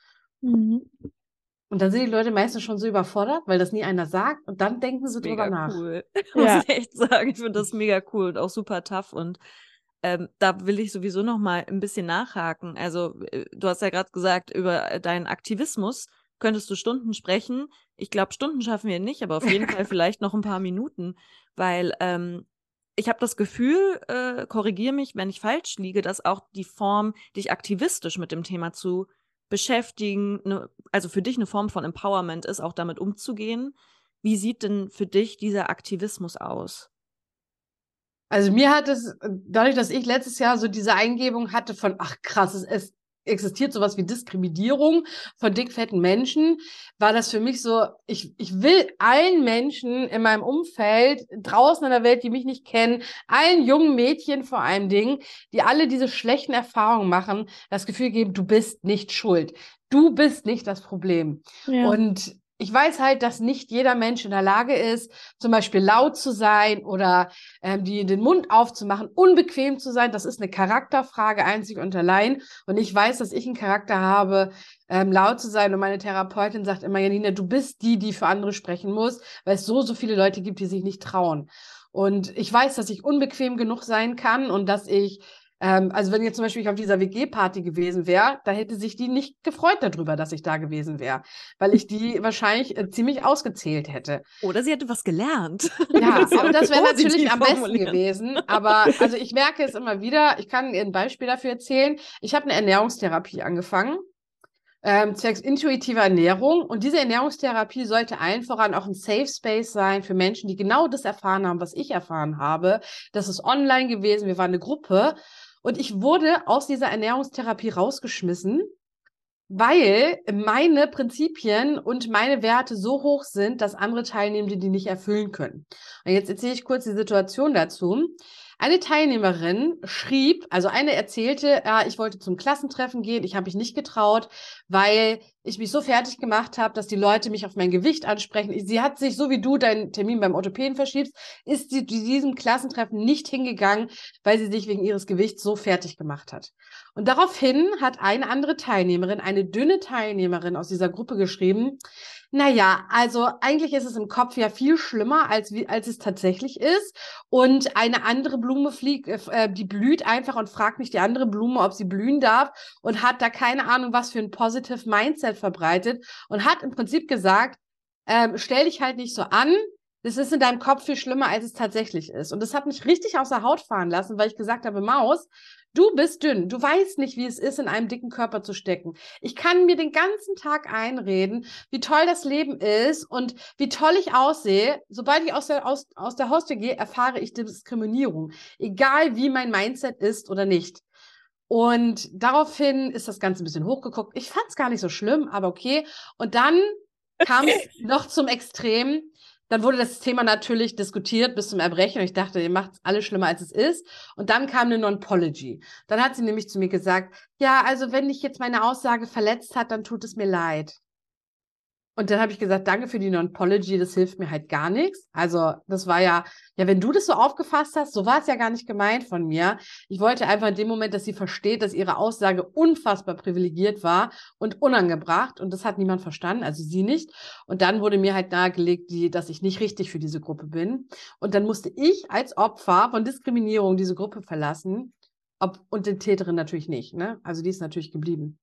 Speaker 3: Mhm. Und dann sind die Leute meistens schon so überfordert, weil das nie einer sagt und dann denken sie mega drüber nach.
Speaker 2: Cool. Ja. Muss ich echt sagen, ich finde das mega cool und auch super tough und ähm, da will ich sowieso noch mal ein bisschen nachhaken. Also äh, du hast ja gerade gesagt über äh, deinen Aktivismus könntest du Stunden sprechen. Ich glaube, Stunden schaffen wir nicht, aber auf jeden Fall vielleicht noch ein paar Minuten, weil ähm, ich habe das Gefühl, äh, korrigiere mich, wenn ich falsch liege, dass auch die Form, dich aktivistisch mit dem Thema zu beschäftigen, ne, also für dich eine Form von Empowerment ist, auch damit umzugehen. Wie sieht denn für dich dieser Aktivismus aus?
Speaker 3: Also mir hat es, dadurch, dass ich letztes Jahr so diese Eingebung hatte von, ach krass, es, es existiert sowas wie Diskriminierung von dickfetten Menschen, war das für mich so, ich, ich will allen Menschen in meinem Umfeld, draußen in der Welt, die mich nicht kennen, allen jungen Mädchen vor allem Dingen, die alle diese schlechten Erfahrungen machen, das Gefühl geben, du bist nicht schuld. Du bist nicht das Problem. Ja. Und ich weiß halt, dass nicht jeder Mensch in der Lage ist, zum Beispiel laut zu sein oder ähm, die, den Mund aufzumachen, unbequem zu sein. Das ist eine Charakterfrage einzig und allein. Und ich weiß, dass ich einen Charakter habe, ähm, laut zu sein. Und meine Therapeutin sagt immer, Janina, du bist die, die für andere sprechen muss, weil es so, so viele Leute gibt, die sich nicht trauen. Und ich weiß, dass ich unbequem genug sein kann und dass ich ähm, also wenn jetzt zum Beispiel ich auf dieser WG-Party gewesen wäre, da hätte sich die nicht gefreut darüber, dass ich da gewesen wäre, weil ich die wahrscheinlich äh, ziemlich ausgezählt hätte.
Speaker 2: Oder sie hätte was gelernt.
Speaker 3: Ja, aber das wäre natürlich am besten gewesen. Aber also ich merke es immer wieder. Ich kann ein Beispiel dafür erzählen. Ich habe eine Ernährungstherapie angefangen. Ähm, zwecks intuitiver Ernährung. Und diese Ernährungstherapie sollte allen voran auch ein Safe Space sein für Menschen, die genau das erfahren haben, was ich erfahren habe. Das ist online gewesen. Wir waren eine Gruppe. Und ich wurde aus dieser Ernährungstherapie rausgeschmissen, weil meine Prinzipien und meine Werte so hoch sind, dass andere Teilnehmende die nicht erfüllen können. Und jetzt erzähle ich kurz die Situation dazu. Eine Teilnehmerin schrieb, also eine erzählte, ja, ich wollte zum Klassentreffen gehen, ich habe mich nicht getraut, weil ich mich so fertig gemacht habe, dass die Leute mich auf mein Gewicht ansprechen. Sie hat sich, so wie du deinen Termin beim Orthopäden verschiebst, ist sie zu diesem Klassentreffen nicht hingegangen, weil sie sich wegen ihres Gewichts so fertig gemacht hat. Und daraufhin hat eine andere Teilnehmerin, eine dünne Teilnehmerin aus dieser Gruppe geschrieben, naja, also eigentlich ist es im Kopf ja viel schlimmer, als, als es tatsächlich ist. Und eine andere Blume fliegt, äh, äh, die blüht einfach und fragt nicht die andere Blume, ob sie blühen darf und hat da keine Ahnung, was für ein Positive Mindset verbreitet und hat im Prinzip gesagt, ähm, stell dich halt nicht so an, das ist in deinem Kopf viel schlimmer, als es tatsächlich ist. Und das hat mich richtig aus der Haut fahren lassen, weil ich gesagt habe, Maus, Du bist dünn. Du weißt nicht, wie es ist, in einem dicken Körper zu stecken. Ich kann mir den ganzen Tag einreden, wie toll das Leben ist und wie toll ich aussehe. Sobald ich aus der, aus, aus der Haustür gehe, erfahre ich Diskriminierung. Egal wie mein Mindset ist oder nicht. Und daraufhin ist das Ganze ein bisschen hochgeguckt. Ich fand es gar nicht so schlimm, aber okay. Und dann kam es noch zum Extrem, dann wurde das Thema natürlich diskutiert bis zum Erbrechen und ich dachte, ihr macht alles schlimmer, als es ist. Und dann kam eine Non-Pology. Dann hat sie nämlich zu mir gesagt, ja, also wenn dich jetzt meine Aussage verletzt hat, dann tut es mir leid. Und dann habe ich gesagt, danke für die Non-Pology, das hilft mir halt gar nichts. Also das war ja, ja, wenn du das so aufgefasst hast, so war es ja gar nicht gemeint von mir. Ich wollte einfach in dem Moment, dass sie versteht, dass ihre Aussage unfassbar privilegiert war und unangebracht. Und das hat niemand verstanden, also sie nicht. Und dann wurde mir halt nahegelegt, die, dass ich nicht richtig für diese Gruppe bin. Und dann musste ich als Opfer von Diskriminierung diese Gruppe verlassen. Ob, und den Täterin natürlich nicht. Ne? Also die ist natürlich geblieben.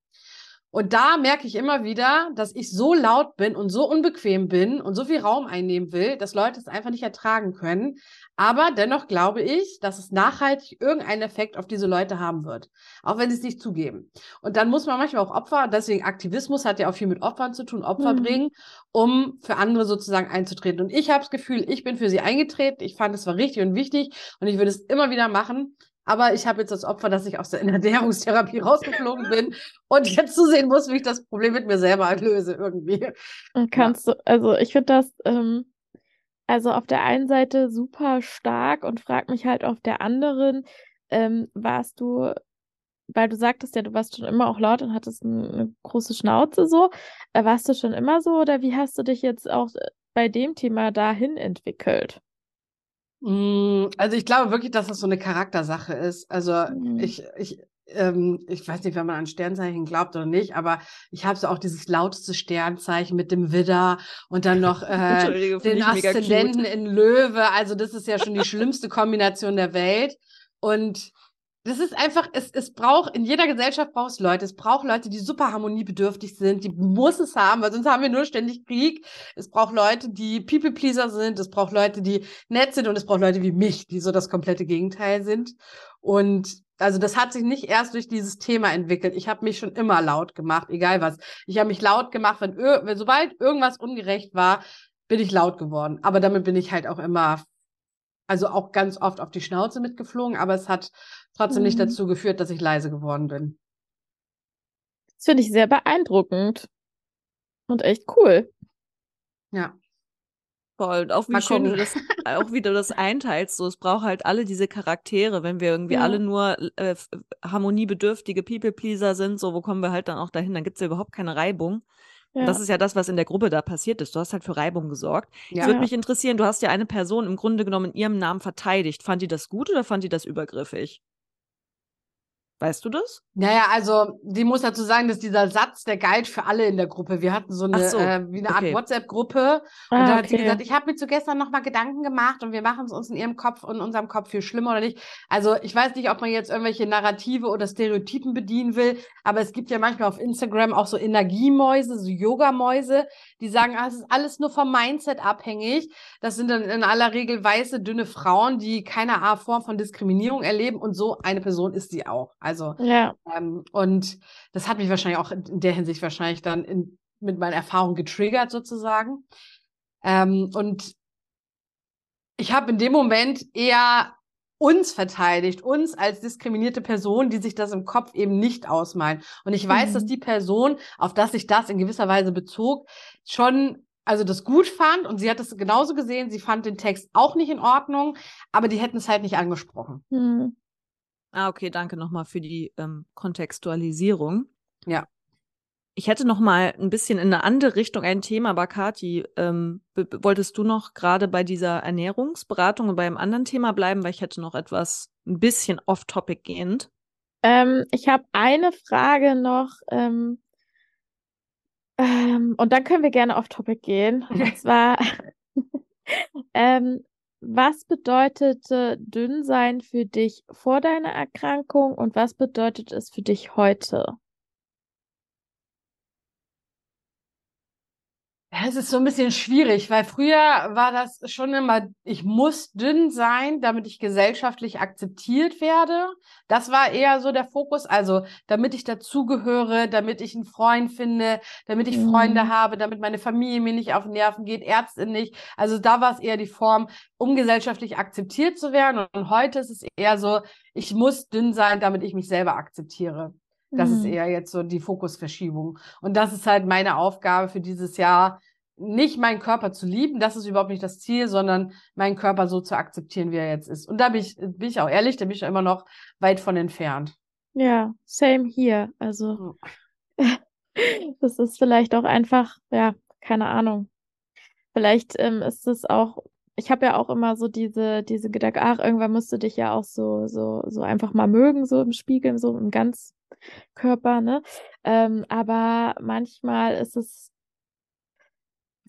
Speaker 3: Und da merke ich immer wieder, dass ich so laut bin und so unbequem bin und so viel Raum einnehmen will, dass Leute es einfach nicht ertragen können. Aber dennoch glaube ich, dass es nachhaltig irgendeinen Effekt auf diese Leute haben wird. Auch wenn sie es nicht zugeben. Und dann muss man manchmal auch Opfer, deswegen Aktivismus hat ja auch viel mit Opfern zu tun, Opfer mhm. bringen, um für andere sozusagen einzutreten. Und ich habe das Gefühl, ich bin für sie eingetreten. Ich fand es war richtig und wichtig und ich würde es immer wieder machen. Aber ich habe jetzt das Opfer, dass ich aus der Ernährungstherapie rausgeflogen bin und jetzt zusehen muss, wie ich das Problem mit mir selber löse irgendwie.
Speaker 1: Kannst ja. du, also ich finde das, ähm, also auf der einen Seite super stark und frag mich halt auf der anderen, ähm, warst du, weil du sagtest ja, du warst schon immer auch laut und hattest eine, eine große Schnauze so, äh, warst du schon immer so oder wie hast du dich jetzt auch äh, bei dem Thema dahin entwickelt?
Speaker 3: Mm, also ich glaube wirklich, dass das so eine Charaktersache ist. Also mhm. ich, ich, ähm, ich weiß nicht, wenn man an Sternzeichen glaubt oder nicht, aber ich habe so auch dieses lauteste Sternzeichen mit dem Widder und dann noch äh, den Aszendenten in Löwe. Also das ist ja schon die schlimmste Kombination der Welt. Und das ist einfach, es, es braucht, in jeder Gesellschaft braucht es Leute. Es braucht Leute, die super harmoniebedürftig sind, die muss es haben, weil sonst haben wir nur ständig Krieg. Es braucht Leute, die People-Pleaser sind, es braucht Leute, die nett sind und es braucht Leute wie mich, die so das komplette Gegenteil sind. Und also das hat sich nicht erst durch dieses Thema entwickelt. Ich habe mich schon immer laut gemacht, egal was. Ich habe mich laut gemacht, wenn, wenn sobald irgendwas ungerecht war, bin ich laut geworden. Aber damit bin ich halt auch immer also auch ganz oft auf die Schnauze mitgeflogen, aber es hat trotzdem mhm. nicht dazu geführt, dass ich leise geworden bin.
Speaker 1: Das finde ich sehr beeindruckend und echt cool.
Speaker 3: Ja.
Speaker 2: Voll. Auch wie Mal schön du das, auch wie du das einteilst. So, es braucht halt alle diese Charaktere. Wenn wir irgendwie ja. alle nur äh, harmoniebedürftige People-Pleaser sind, so, wo kommen wir halt dann auch dahin? Dann gibt es ja überhaupt keine Reibung. Ja. Das ist ja das, was in der Gruppe da passiert ist. Du hast halt für Reibung gesorgt. Ja. Es würde mich interessieren, du hast ja eine Person im Grunde genommen in ihrem Namen verteidigt. Fand die das gut oder fand die das übergriffig? Weißt du das?
Speaker 3: Naja, also die muss dazu sagen, dass dieser Satz, der galt für alle in der Gruppe. Wir hatten so eine, so, äh, wie eine Art WhatsApp-Gruppe. Ah, und da hat sie gesagt, ich habe mir zu gestern nochmal Gedanken gemacht und wir machen es uns in ihrem Kopf und in unserem Kopf viel schlimmer oder nicht. Also ich weiß nicht, ob man jetzt irgendwelche Narrative oder Stereotypen bedienen will, aber es gibt ja manchmal auf Instagram auch so Energiemäuse, so Yogamäuse, die sagen, ah, es ist alles nur vom Mindset abhängig. Das sind dann in aller Regel weiße, dünne Frauen, die keine Art Form von Diskriminierung erleben und so eine Person ist sie auch. Also, ja. Ähm, und das hat mich wahrscheinlich auch in der Hinsicht wahrscheinlich dann in, mit meinen Erfahrungen getriggert sozusagen. Ähm, und ich habe in dem Moment eher uns verteidigt, uns als diskriminierte Person, die sich das im Kopf eben nicht ausmalen. Und ich weiß, mhm. dass die Person, auf das sich das in gewisser Weise bezog, schon also das gut fand und sie hat es genauso gesehen. Sie fand den Text auch nicht in Ordnung, aber die hätten es halt nicht angesprochen. Mhm.
Speaker 2: Ah, okay, danke nochmal für die ähm, Kontextualisierung.
Speaker 3: Ja.
Speaker 2: Ich hätte noch mal ein bisschen in eine andere Richtung ein Thema, aber Kati, ähm, wolltest du noch gerade bei dieser Ernährungsberatung und bei einem anderen Thema bleiben, weil ich hätte noch etwas ein bisschen off-topic gehend.
Speaker 1: Ähm, ich habe eine Frage noch, ähm, ähm, und dann können wir gerne off-topic gehen. Und zwar, ähm, was bedeutete Dünnsein für dich vor deiner Erkrankung und was bedeutet es für dich heute?
Speaker 3: Es ist so ein bisschen schwierig, weil früher war das schon immer, ich muss dünn sein, damit ich gesellschaftlich akzeptiert werde. Das war eher so der Fokus. Also, damit ich dazugehöre, damit ich einen Freund finde, damit ich mhm. Freunde habe, damit meine Familie mir nicht auf den Nerven geht, Ärzte nicht. Also, da war es eher die Form, um gesellschaftlich akzeptiert zu werden. Und heute ist es eher so, ich muss dünn sein, damit ich mich selber akzeptiere. Das mhm. ist eher jetzt so die Fokusverschiebung. Und das ist halt meine Aufgabe für dieses Jahr, nicht meinen Körper zu lieben, das ist überhaupt nicht das Ziel, sondern meinen Körper so zu akzeptieren, wie er jetzt ist. Und da bin ich, bin ich auch ehrlich, da bin ich immer noch weit von entfernt.
Speaker 1: Ja, same hier. Also, das ist vielleicht auch einfach, ja, keine Ahnung. Vielleicht ähm, ist es auch, ich habe ja auch immer so diese, diese Gedanken, ach, irgendwann musst du dich ja auch so, so, so einfach mal mögen, so im Spiegel, so im Ganzkörper, ne? Ähm, aber manchmal ist es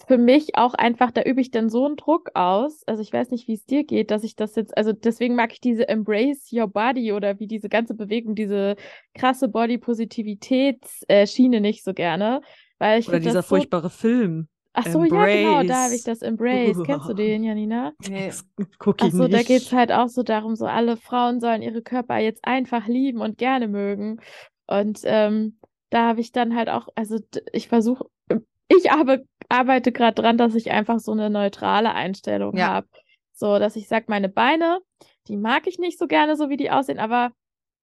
Speaker 1: für mich auch einfach, da übe ich dann so einen Druck aus. Also ich weiß nicht, wie es dir geht, dass ich das jetzt, also deswegen mag ich diese Embrace Your Body oder wie diese ganze Bewegung, diese krasse Body-Positivitätsschiene nicht so gerne. Weil ich
Speaker 2: oder dieser
Speaker 1: so,
Speaker 2: furchtbare Film.
Speaker 1: Ach so, Embrace. ja, genau, da habe ich das Embrace. Uh. Kennst du den, Janina?
Speaker 2: Nee. Guck
Speaker 1: Ach so, nicht. da geht es halt auch so darum, so alle Frauen sollen ihre Körper jetzt einfach lieben und gerne mögen. Und ähm, da habe ich dann halt auch, also ich versuche ich arbe arbeite gerade dran, dass ich einfach so eine neutrale Einstellung ja. habe. So, dass ich sage, meine Beine, die mag ich nicht so gerne, so wie die aussehen, aber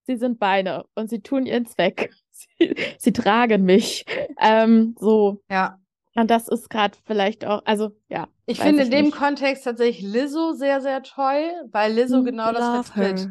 Speaker 1: sie sind Beine und sie tun ihren Zweck. Sie, sie tragen mich. Ähm, so.
Speaker 3: Ja.
Speaker 1: Und das ist gerade vielleicht auch, also ja.
Speaker 3: Ich finde ich in dem nicht. Kontext tatsächlich Lizzo sehr, sehr toll, weil Lizzo hm, genau das vertritt.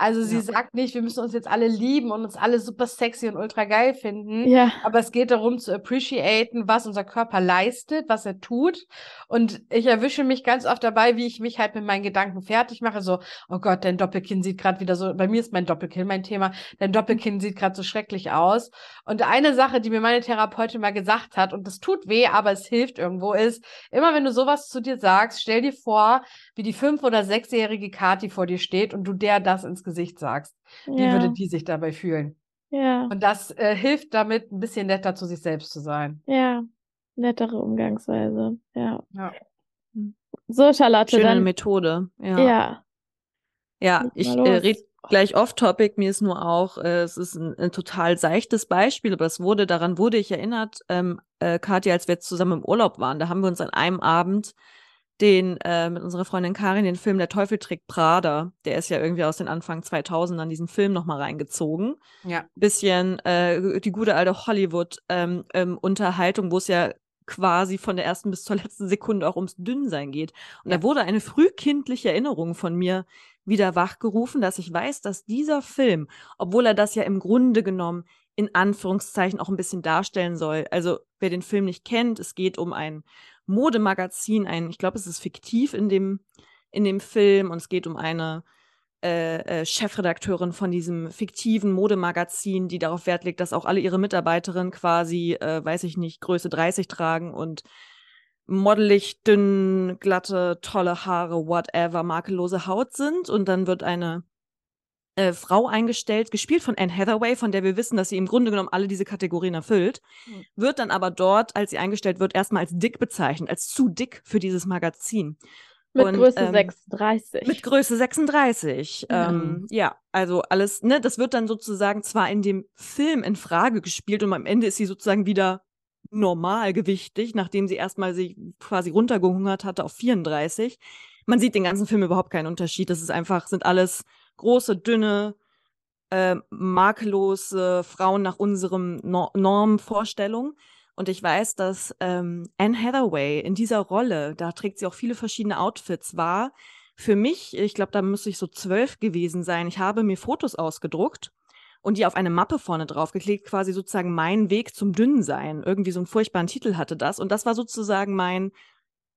Speaker 3: Also sie ja. sagt nicht, wir müssen uns jetzt alle lieben und uns alle super sexy und ultra geil finden.
Speaker 1: Ja.
Speaker 3: Aber es geht darum zu appreciaten, was unser Körper leistet, was er tut. Und ich erwische mich ganz oft dabei, wie ich mich halt mit meinen Gedanken fertig mache. So, oh Gott, dein Doppelkinn sieht gerade wieder so, bei mir ist mein Doppelkinn mein Thema, dein Doppelkinn sieht gerade so schrecklich aus. Und eine Sache, die mir meine Therapeutin mal gesagt hat, und das tut weh, aber es hilft irgendwo, ist, immer wenn du sowas zu dir sagst, stell dir vor, wie die fünf- oder sechsjährige Kati vor dir steht und du der das ins Gesicht sagst. Wie ja. würde die sich dabei fühlen?
Speaker 1: Ja.
Speaker 3: Und das äh, hilft damit, ein bisschen netter zu sich selbst zu sein.
Speaker 1: Ja, nettere Umgangsweise. Ja.
Speaker 3: ja.
Speaker 1: So, Charlotte.
Speaker 2: Schöne
Speaker 1: dann...
Speaker 2: Methode. Ja.
Speaker 1: Ja,
Speaker 2: ja ich äh, rede gleich off-topic. Mir ist nur auch, äh, es ist ein, ein, total seichtes Beispiel, aber es wurde, daran wurde ich erinnert, ähm, äh, Katja, als wir jetzt zusammen im Urlaub waren, da haben wir uns an einem Abend den äh, mit unserer Freundin Karin den Film Der Teufel trägt Prada. Der ist ja irgendwie aus den Anfang 2000 an diesen Film nochmal reingezogen.
Speaker 3: Ja.
Speaker 2: Bisschen äh, die gute alte Hollywood-Unterhaltung, ähm, ähm, wo es ja quasi von der ersten bis zur letzten Sekunde auch ums Dünnsein geht. Und ja. da wurde eine frühkindliche Erinnerung von mir wieder wachgerufen, dass ich weiß, dass dieser Film, obwohl er das ja im Grunde genommen in Anführungszeichen auch ein bisschen darstellen soll. Also wer den Film nicht kennt, es geht um ein Modemagazin, ein, ich glaube, es ist fiktiv in dem, in dem Film und es geht um eine äh, äh, Chefredakteurin von diesem fiktiven Modemagazin, die darauf Wert legt, dass auch alle ihre Mitarbeiterinnen quasi, äh, weiß ich nicht, Größe 30 tragen und modelig, dünn, glatte, tolle Haare, whatever, makellose Haut sind. Und dann wird eine äh, Frau eingestellt, gespielt von Anne Hathaway, von der wir wissen, dass sie im Grunde genommen alle diese Kategorien erfüllt, mhm. wird dann aber dort, als sie eingestellt wird, erstmal als dick bezeichnet, als zu dick für dieses Magazin.
Speaker 1: Mit und, Größe ähm, 36.
Speaker 2: Mit Größe 36. Mhm. Ähm, ja, also alles, ne, das wird dann sozusagen zwar in dem Film in Frage gespielt und am Ende ist sie sozusagen wieder normalgewichtig, nachdem sie erstmal sich quasi runtergehungert hatte auf 34. Man sieht den ganzen Film überhaupt keinen Unterschied. Das ist einfach, sind alles große, dünne, äh, makellose Frauen nach unserem no Normvorstellung. Und ich weiß, dass ähm, Anne Hathaway in dieser Rolle, da trägt sie auch viele verschiedene Outfits, war für mich, ich glaube, da müsste ich so zwölf gewesen sein. Ich habe mir Fotos ausgedruckt und die auf eine Mappe vorne draufgeklebt, quasi sozusagen mein Weg zum Dünnsein. Irgendwie so einen furchtbaren Titel hatte das. Und das war sozusagen mein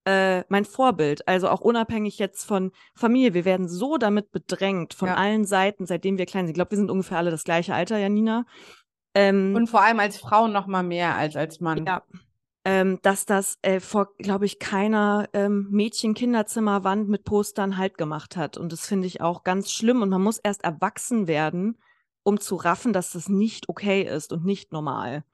Speaker 2: äh, mein Vorbild. Also auch unabhängig jetzt von Familie. Wir werden so damit bedrängt von ja. allen Seiten, seitdem wir klein sind. Ich glaube, wir sind ungefähr alle das gleiche Alter, Janina.
Speaker 3: Ähm, Und vor allem als Frau noch mal mehr als als Mann.
Speaker 2: Ja. Ähm, dass das äh, vor, glaube ich, keiner ähm, Mädchen-Kinderzimmerwand mit Postern halt gemacht hat. Und das finde ich auch ganz schlimm. Und man muss erst erwachsen werden, um zu raffen, dass das nicht okay ist und nicht normal.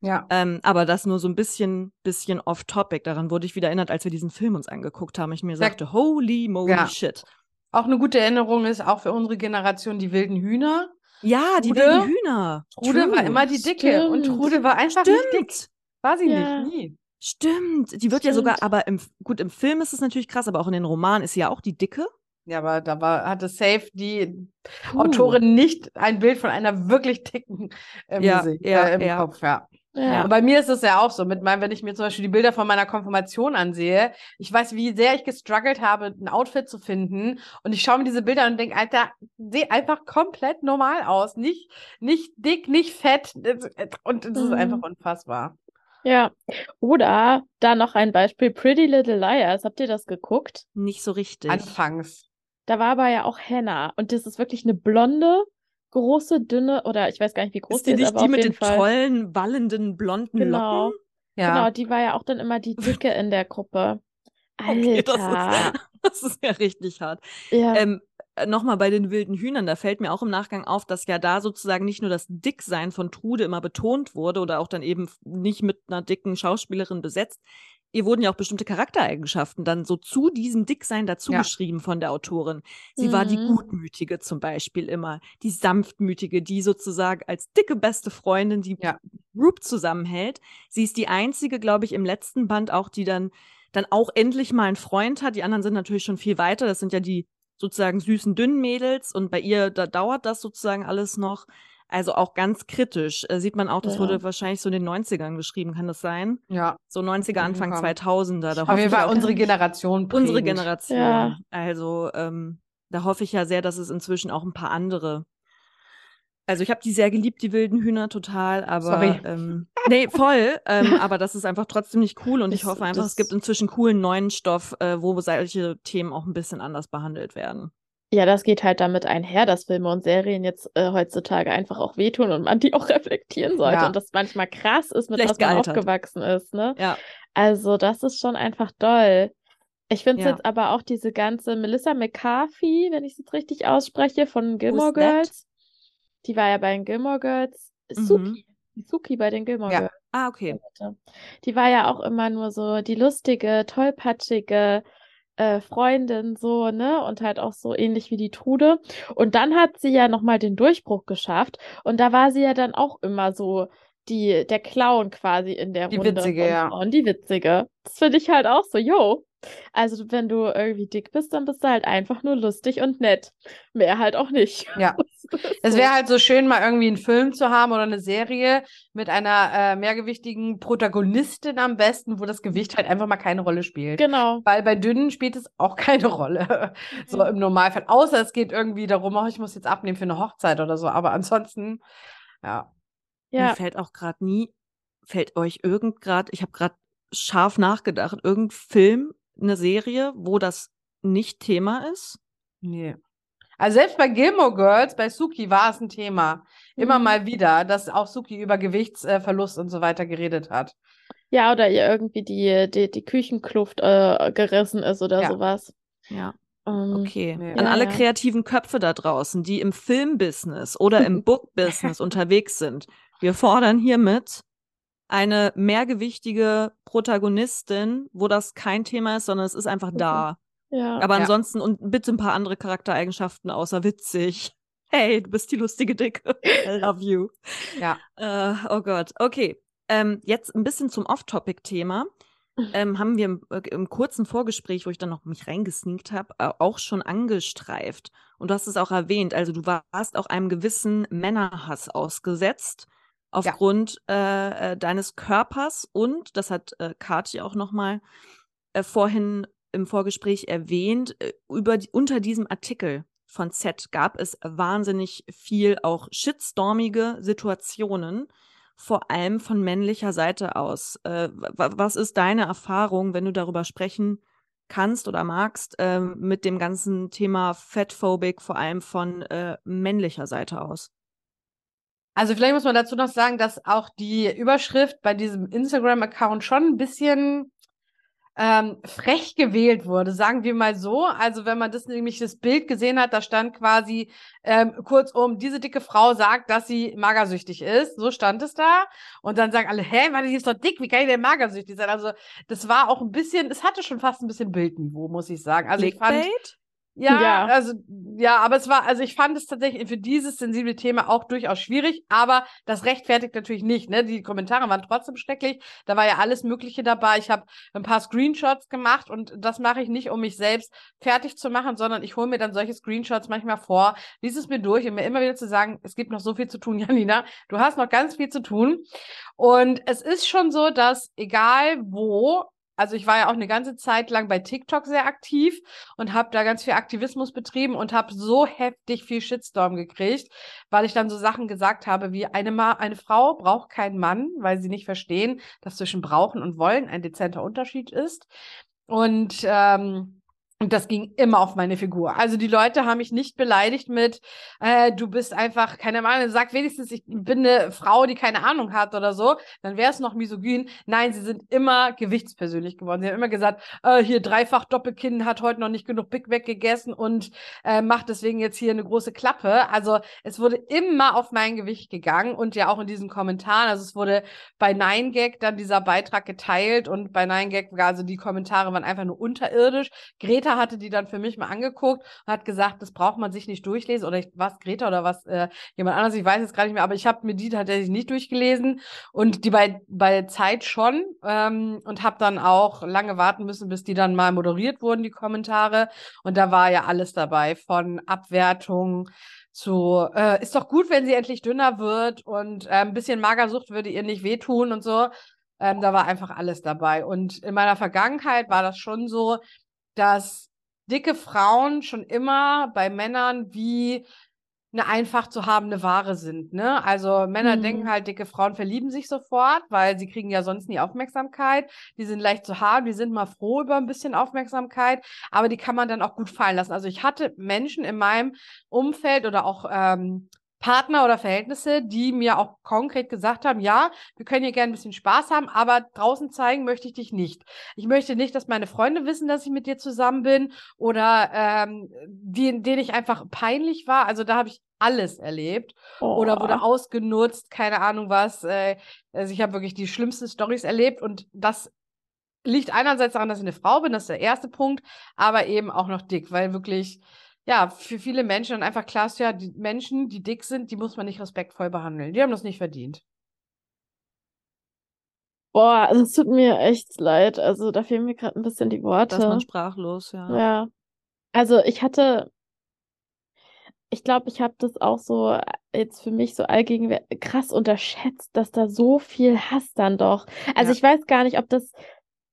Speaker 3: Ja.
Speaker 2: Ähm, aber das nur so ein bisschen, bisschen off-topic. Daran wurde ich wieder erinnert, als wir diesen Film uns angeguckt haben. Ich mir sagte, holy moly ja. shit.
Speaker 3: Auch eine gute Erinnerung ist auch für unsere Generation die wilden Hühner.
Speaker 2: Ja, die wilden Hühner.
Speaker 3: Trude True. war immer die Dicke Stimmt. und Trude war einfach Stimmt. nicht dick. War sie ja. nicht, nie.
Speaker 2: Stimmt. Die wird Stimmt. ja sogar, aber im, gut, im Film ist es natürlich krass, aber auch in den Romanen ist sie ja auch die Dicke.
Speaker 3: Ja, aber da war, hatte Safe die Puh. Autorin nicht ein Bild von einer wirklich dicken äh,
Speaker 2: ja,
Speaker 3: Musik
Speaker 2: ja,
Speaker 3: äh, im
Speaker 2: ja.
Speaker 3: Kopf, ja. Ja. Und bei mir ist es ja auch so, mit meinem, wenn ich mir zum Beispiel die Bilder von meiner Konfirmation ansehe, ich weiß, wie sehr ich gestruggelt habe, ein Outfit zu finden. Und ich schaue mir diese Bilder an und denke, Alter, sehe einfach komplett normal aus. Nicht, nicht dick, nicht fett. Und das ist einfach mhm. unfassbar.
Speaker 1: Ja. Oder da noch ein Beispiel: Pretty Little Liars. Habt ihr das geguckt?
Speaker 2: Nicht so richtig.
Speaker 3: Anfangs.
Speaker 1: Da war aber ja auch Hannah. Und das ist wirklich eine blonde, große, dünne, oder ich weiß gar nicht, wie groß
Speaker 2: ist die, die ist, aber die mit den Fall. tollen, wallenden, blonden
Speaker 1: genau.
Speaker 2: Locken?
Speaker 1: Ja. Genau, die war ja auch dann immer die Dicke in der Gruppe. Alter. Okay,
Speaker 2: das, ist, das ist ja richtig hart. Ja. Ähm, Nochmal bei den wilden Hühnern, da fällt mir auch im Nachgang auf, dass ja da sozusagen nicht nur das Dicksein von Trude immer betont wurde oder auch dann eben nicht mit einer dicken Schauspielerin besetzt, ihr wurden ja auch bestimmte Charaktereigenschaften dann so zu diesem Dicksein dazugeschrieben ja. von der Autorin. Sie mhm. war die mhm. Gutmütige zum Beispiel immer, die Sanftmütige, die sozusagen als dicke beste Freundin die ja. Group zusammenhält. Sie ist die einzige, glaube ich, im letzten Band auch, die dann dann auch endlich mal einen Freund hat. Die anderen sind natürlich schon viel weiter. Das sind ja die sozusagen süßen, dünnen Mädels und bei ihr, da dauert das sozusagen alles noch. Also auch ganz kritisch. Äh, sieht man auch, das ja. wurde wahrscheinlich so in den 90ern geschrieben, kann das sein?
Speaker 3: Ja.
Speaker 2: So 90er, Anfang 2000er.
Speaker 3: Da Auf jeden Fall unsere Generation.
Speaker 2: Prägend. Unsere Generation. Ja. Also ähm, da hoffe ich ja sehr, dass es inzwischen auch ein paar andere also ich habe die sehr geliebt, die wilden Hühner, total, aber Sorry. Ähm, nee, voll. ähm, aber das ist einfach trotzdem nicht cool und ich hoffe einfach, es gibt inzwischen coolen neuen Stoff, äh, wo solche Themen auch ein bisschen anders behandelt werden.
Speaker 1: Ja, das geht halt damit einher, dass Filme und Serien jetzt äh, heutzutage einfach auch wehtun und man die auch reflektieren sollte. Ja. Und das manchmal krass ist, mit Vielleicht was man gealtert. aufgewachsen ist. Ne?
Speaker 2: Ja.
Speaker 1: Also, das ist schon einfach doll. Ich finde es ja. jetzt aber auch diese ganze Melissa McCarthy, wenn ich es jetzt richtig ausspreche, von Gilmore Girls. Die war ja bei den Gilmore Girls. Mhm. Suki. Suki bei den Gilmore ja. Girls.
Speaker 2: Ah, okay.
Speaker 1: Die war ja auch immer nur so die lustige, tollpatschige, äh, Freundin so, ne? Und halt auch so ähnlich wie die Trude. Und dann hat sie ja nochmal den Durchbruch geschafft. Und da war sie ja dann auch immer so die, der Clown quasi in der
Speaker 3: die
Speaker 1: Runde.
Speaker 3: Die witzige, ja.
Speaker 1: Und die witzige. Das finde ich halt auch so, yo. Also, wenn du irgendwie dick bist, dann bist du halt einfach nur lustig und nett. Mehr halt auch nicht.
Speaker 3: Ja. es wäre halt so schön, mal irgendwie einen Film zu haben oder eine Serie mit einer äh, mehrgewichtigen Protagonistin am besten, wo das Gewicht halt einfach mal keine Rolle spielt.
Speaker 1: Genau.
Speaker 3: Weil bei dünnen spielt es auch keine Rolle. so im Normalfall. Außer es geht irgendwie darum, oh, ich muss jetzt abnehmen für eine Hochzeit oder so. Aber ansonsten, ja.
Speaker 2: ja. Mir fällt auch gerade nie, fällt euch irgend gerade, ich habe gerade scharf nachgedacht, irgendein Film eine Serie, wo das nicht Thema ist?
Speaker 3: Nee. Also selbst bei Gilmore Girls, bei Suki war es ein Thema. Immer mhm. mal wieder, dass auch Suki über Gewichtsverlust und so weiter geredet hat.
Speaker 1: Ja, oder ihr irgendwie die, die, die Küchenkluft äh, gerissen ist oder ja. sowas.
Speaker 2: Ja. Ähm, okay. Nee. An ja, alle ja. kreativen Köpfe da draußen, die im Filmbusiness oder im Bookbusiness unterwegs sind. Wir fordern hiermit eine mehrgewichtige Protagonistin, wo das kein Thema ist, sondern es ist einfach da.
Speaker 1: Ja.
Speaker 2: Aber ansonsten und bitte ein paar andere Charaktereigenschaften außer witzig. Hey, du bist die lustige Dicke. I love you.
Speaker 3: Ja.
Speaker 2: Uh, oh Gott. Okay. Ähm, jetzt ein bisschen zum Off-Topic-Thema. Ähm, haben wir im, äh, im, kurzen Vorgespräch, wo ich dann noch mich reingesneakt habe, äh, auch schon angestreift. Und du hast es auch erwähnt. Also du warst auch einem gewissen Männerhass ausgesetzt aufgrund ja. äh, äh, deines Körpers und, das hat äh, Kathi auch nochmal äh, vorhin im Vorgespräch erwähnt, äh, über unter diesem Artikel von Z gab es wahnsinnig viel auch shitstormige Situationen, vor allem von männlicher Seite aus. Äh, was ist deine Erfahrung, wenn du darüber sprechen kannst oder magst, äh, mit dem ganzen Thema Fatphobic, vor allem von äh, männlicher Seite aus?
Speaker 3: Also vielleicht muss man dazu noch sagen, dass auch die Überschrift bei diesem Instagram-Account schon ein bisschen ähm, frech gewählt wurde, sagen wir mal so. Also wenn man das nämlich das Bild gesehen hat, da stand quasi ähm, kurzum, diese dicke Frau sagt, dass sie magersüchtig ist. So stand es da. Und dann sagen alle, hä, warte, die ist doch dick, wie kann ich denn magersüchtig sein? Also das war auch ein bisschen, es hatte schon fast ein bisschen Bildniveau, muss ich sagen. Also
Speaker 2: Clickbait?
Speaker 3: ich fand Ja,
Speaker 1: Ja.
Speaker 3: also ja, aber es war, also ich fand es tatsächlich für dieses sensible Thema auch durchaus schwierig, aber das rechtfertigt natürlich nicht. Ne? Die Kommentare waren trotzdem schrecklich. Da war ja alles Mögliche dabei. Ich habe ein paar Screenshots gemacht und das mache ich nicht, um mich selbst fertig zu machen, sondern ich hole mir dann solche Screenshots manchmal vor, lies es mir durch, um mir immer wieder zu sagen, es gibt noch so viel zu tun, Janina. Du hast noch ganz viel zu tun. Und es ist schon so, dass egal wo, also ich war ja auch eine ganze Zeit lang bei TikTok sehr aktiv und habe da ganz viel Aktivismus betrieben und habe so heftig viel Shitstorm gekriegt, weil ich dann so Sachen gesagt habe wie eine, Ma eine Frau braucht keinen Mann, weil sie nicht verstehen, dass zwischen brauchen und wollen ein dezenter Unterschied ist. Und ähm, und das ging immer auf meine Figur. Also die Leute haben mich nicht beleidigt mit, äh, du bist einfach, keine Ahnung, sag wenigstens, ich bin eine Frau, die keine Ahnung hat oder so, dann wäre es noch misogyn. Nein, sie sind immer gewichtspersönlich geworden. Sie haben immer gesagt, äh, hier dreifach Doppelkinn hat heute noch nicht genug Big Mac gegessen und äh, macht deswegen jetzt hier eine große Klappe. Also es wurde immer auf mein Gewicht gegangen und ja auch in diesen Kommentaren. Also es wurde bei 9gag dann dieser Beitrag geteilt und bei 9gag war also die Kommentare waren einfach nur unterirdisch. Greta hatte die dann für mich mal angeguckt und hat gesagt, das braucht man sich nicht durchlesen. Oder ich, was, Greta oder was, äh, jemand anderes, ich weiß jetzt gar nicht mehr, aber ich habe mir die tatsächlich nicht durchgelesen und die bei, bei Zeit schon ähm, und habe dann auch lange warten müssen, bis die dann mal moderiert wurden, die Kommentare. Und da war ja alles dabei, von Abwertung zu, äh, ist doch gut, wenn sie endlich dünner wird und äh, ein bisschen Magersucht würde ihr nicht wehtun und so. Ähm, da war einfach alles dabei. Und in meiner Vergangenheit war das schon so, dass dicke Frauen schon immer bei Männern wie eine einfach zu habende Ware sind. Ne? Also Männer
Speaker 1: Mhm.
Speaker 3: denken halt, dicke Frauen verlieben sich sofort, weil sie kriegen ja sonst nie Aufmerksamkeit. Die sind leicht zu haben, die sind mal froh über ein bisschen Aufmerksamkeit, aber die kann man dann auch gut fallen lassen. Also ich hatte Menschen in meinem Umfeld oder auch ähm, Partner oder Verhältnisse, die mir auch konkret gesagt haben, ja, wir können hier gerne ein bisschen Spaß haben, aber draußen zeigen möchte ich dich nicht. Ich möchte nicht, dass meine Freunde wissen, dass ich mit dir zusammen bin oder ähm, die, denen ich einfach peinlich war. Also da habe ich alles erlebt oder wurde
Speaker 1: Oh.
Speaker 3: ausgenutzt, keine Ahnung was. Äh, also ich habe wirklich die schlimmsten Stories erlebt und das liegt einerseits daran, dass ich eine Frau bin, das ist der erste Punkt, aber eben auch noch dick, weil wirklich ja, für viele Menschen dann einfach klar ist, ja, die Menschen, die dick sind, die muss man nicht respektvoll behandeln. Die haben das nicht verdient.
Speaker 1: Boah, also es tut mir echt leid. Also da fehlen mir gerade ein bisschen die
Speaker 2: Da ist man
Speaker 1: Worte.
Speaker 2: sprachlos, ja.
Speaker 1: Ja. Also ich hatte, ich glaube, ich habe das auch so äh, jetzt für mich so allgegenwärtig krass unterschätzt, dass da so viel Hass dann doch. Also
Speaker 3: Ja.
Speaker 1: ich weiß gar nicht, ob das,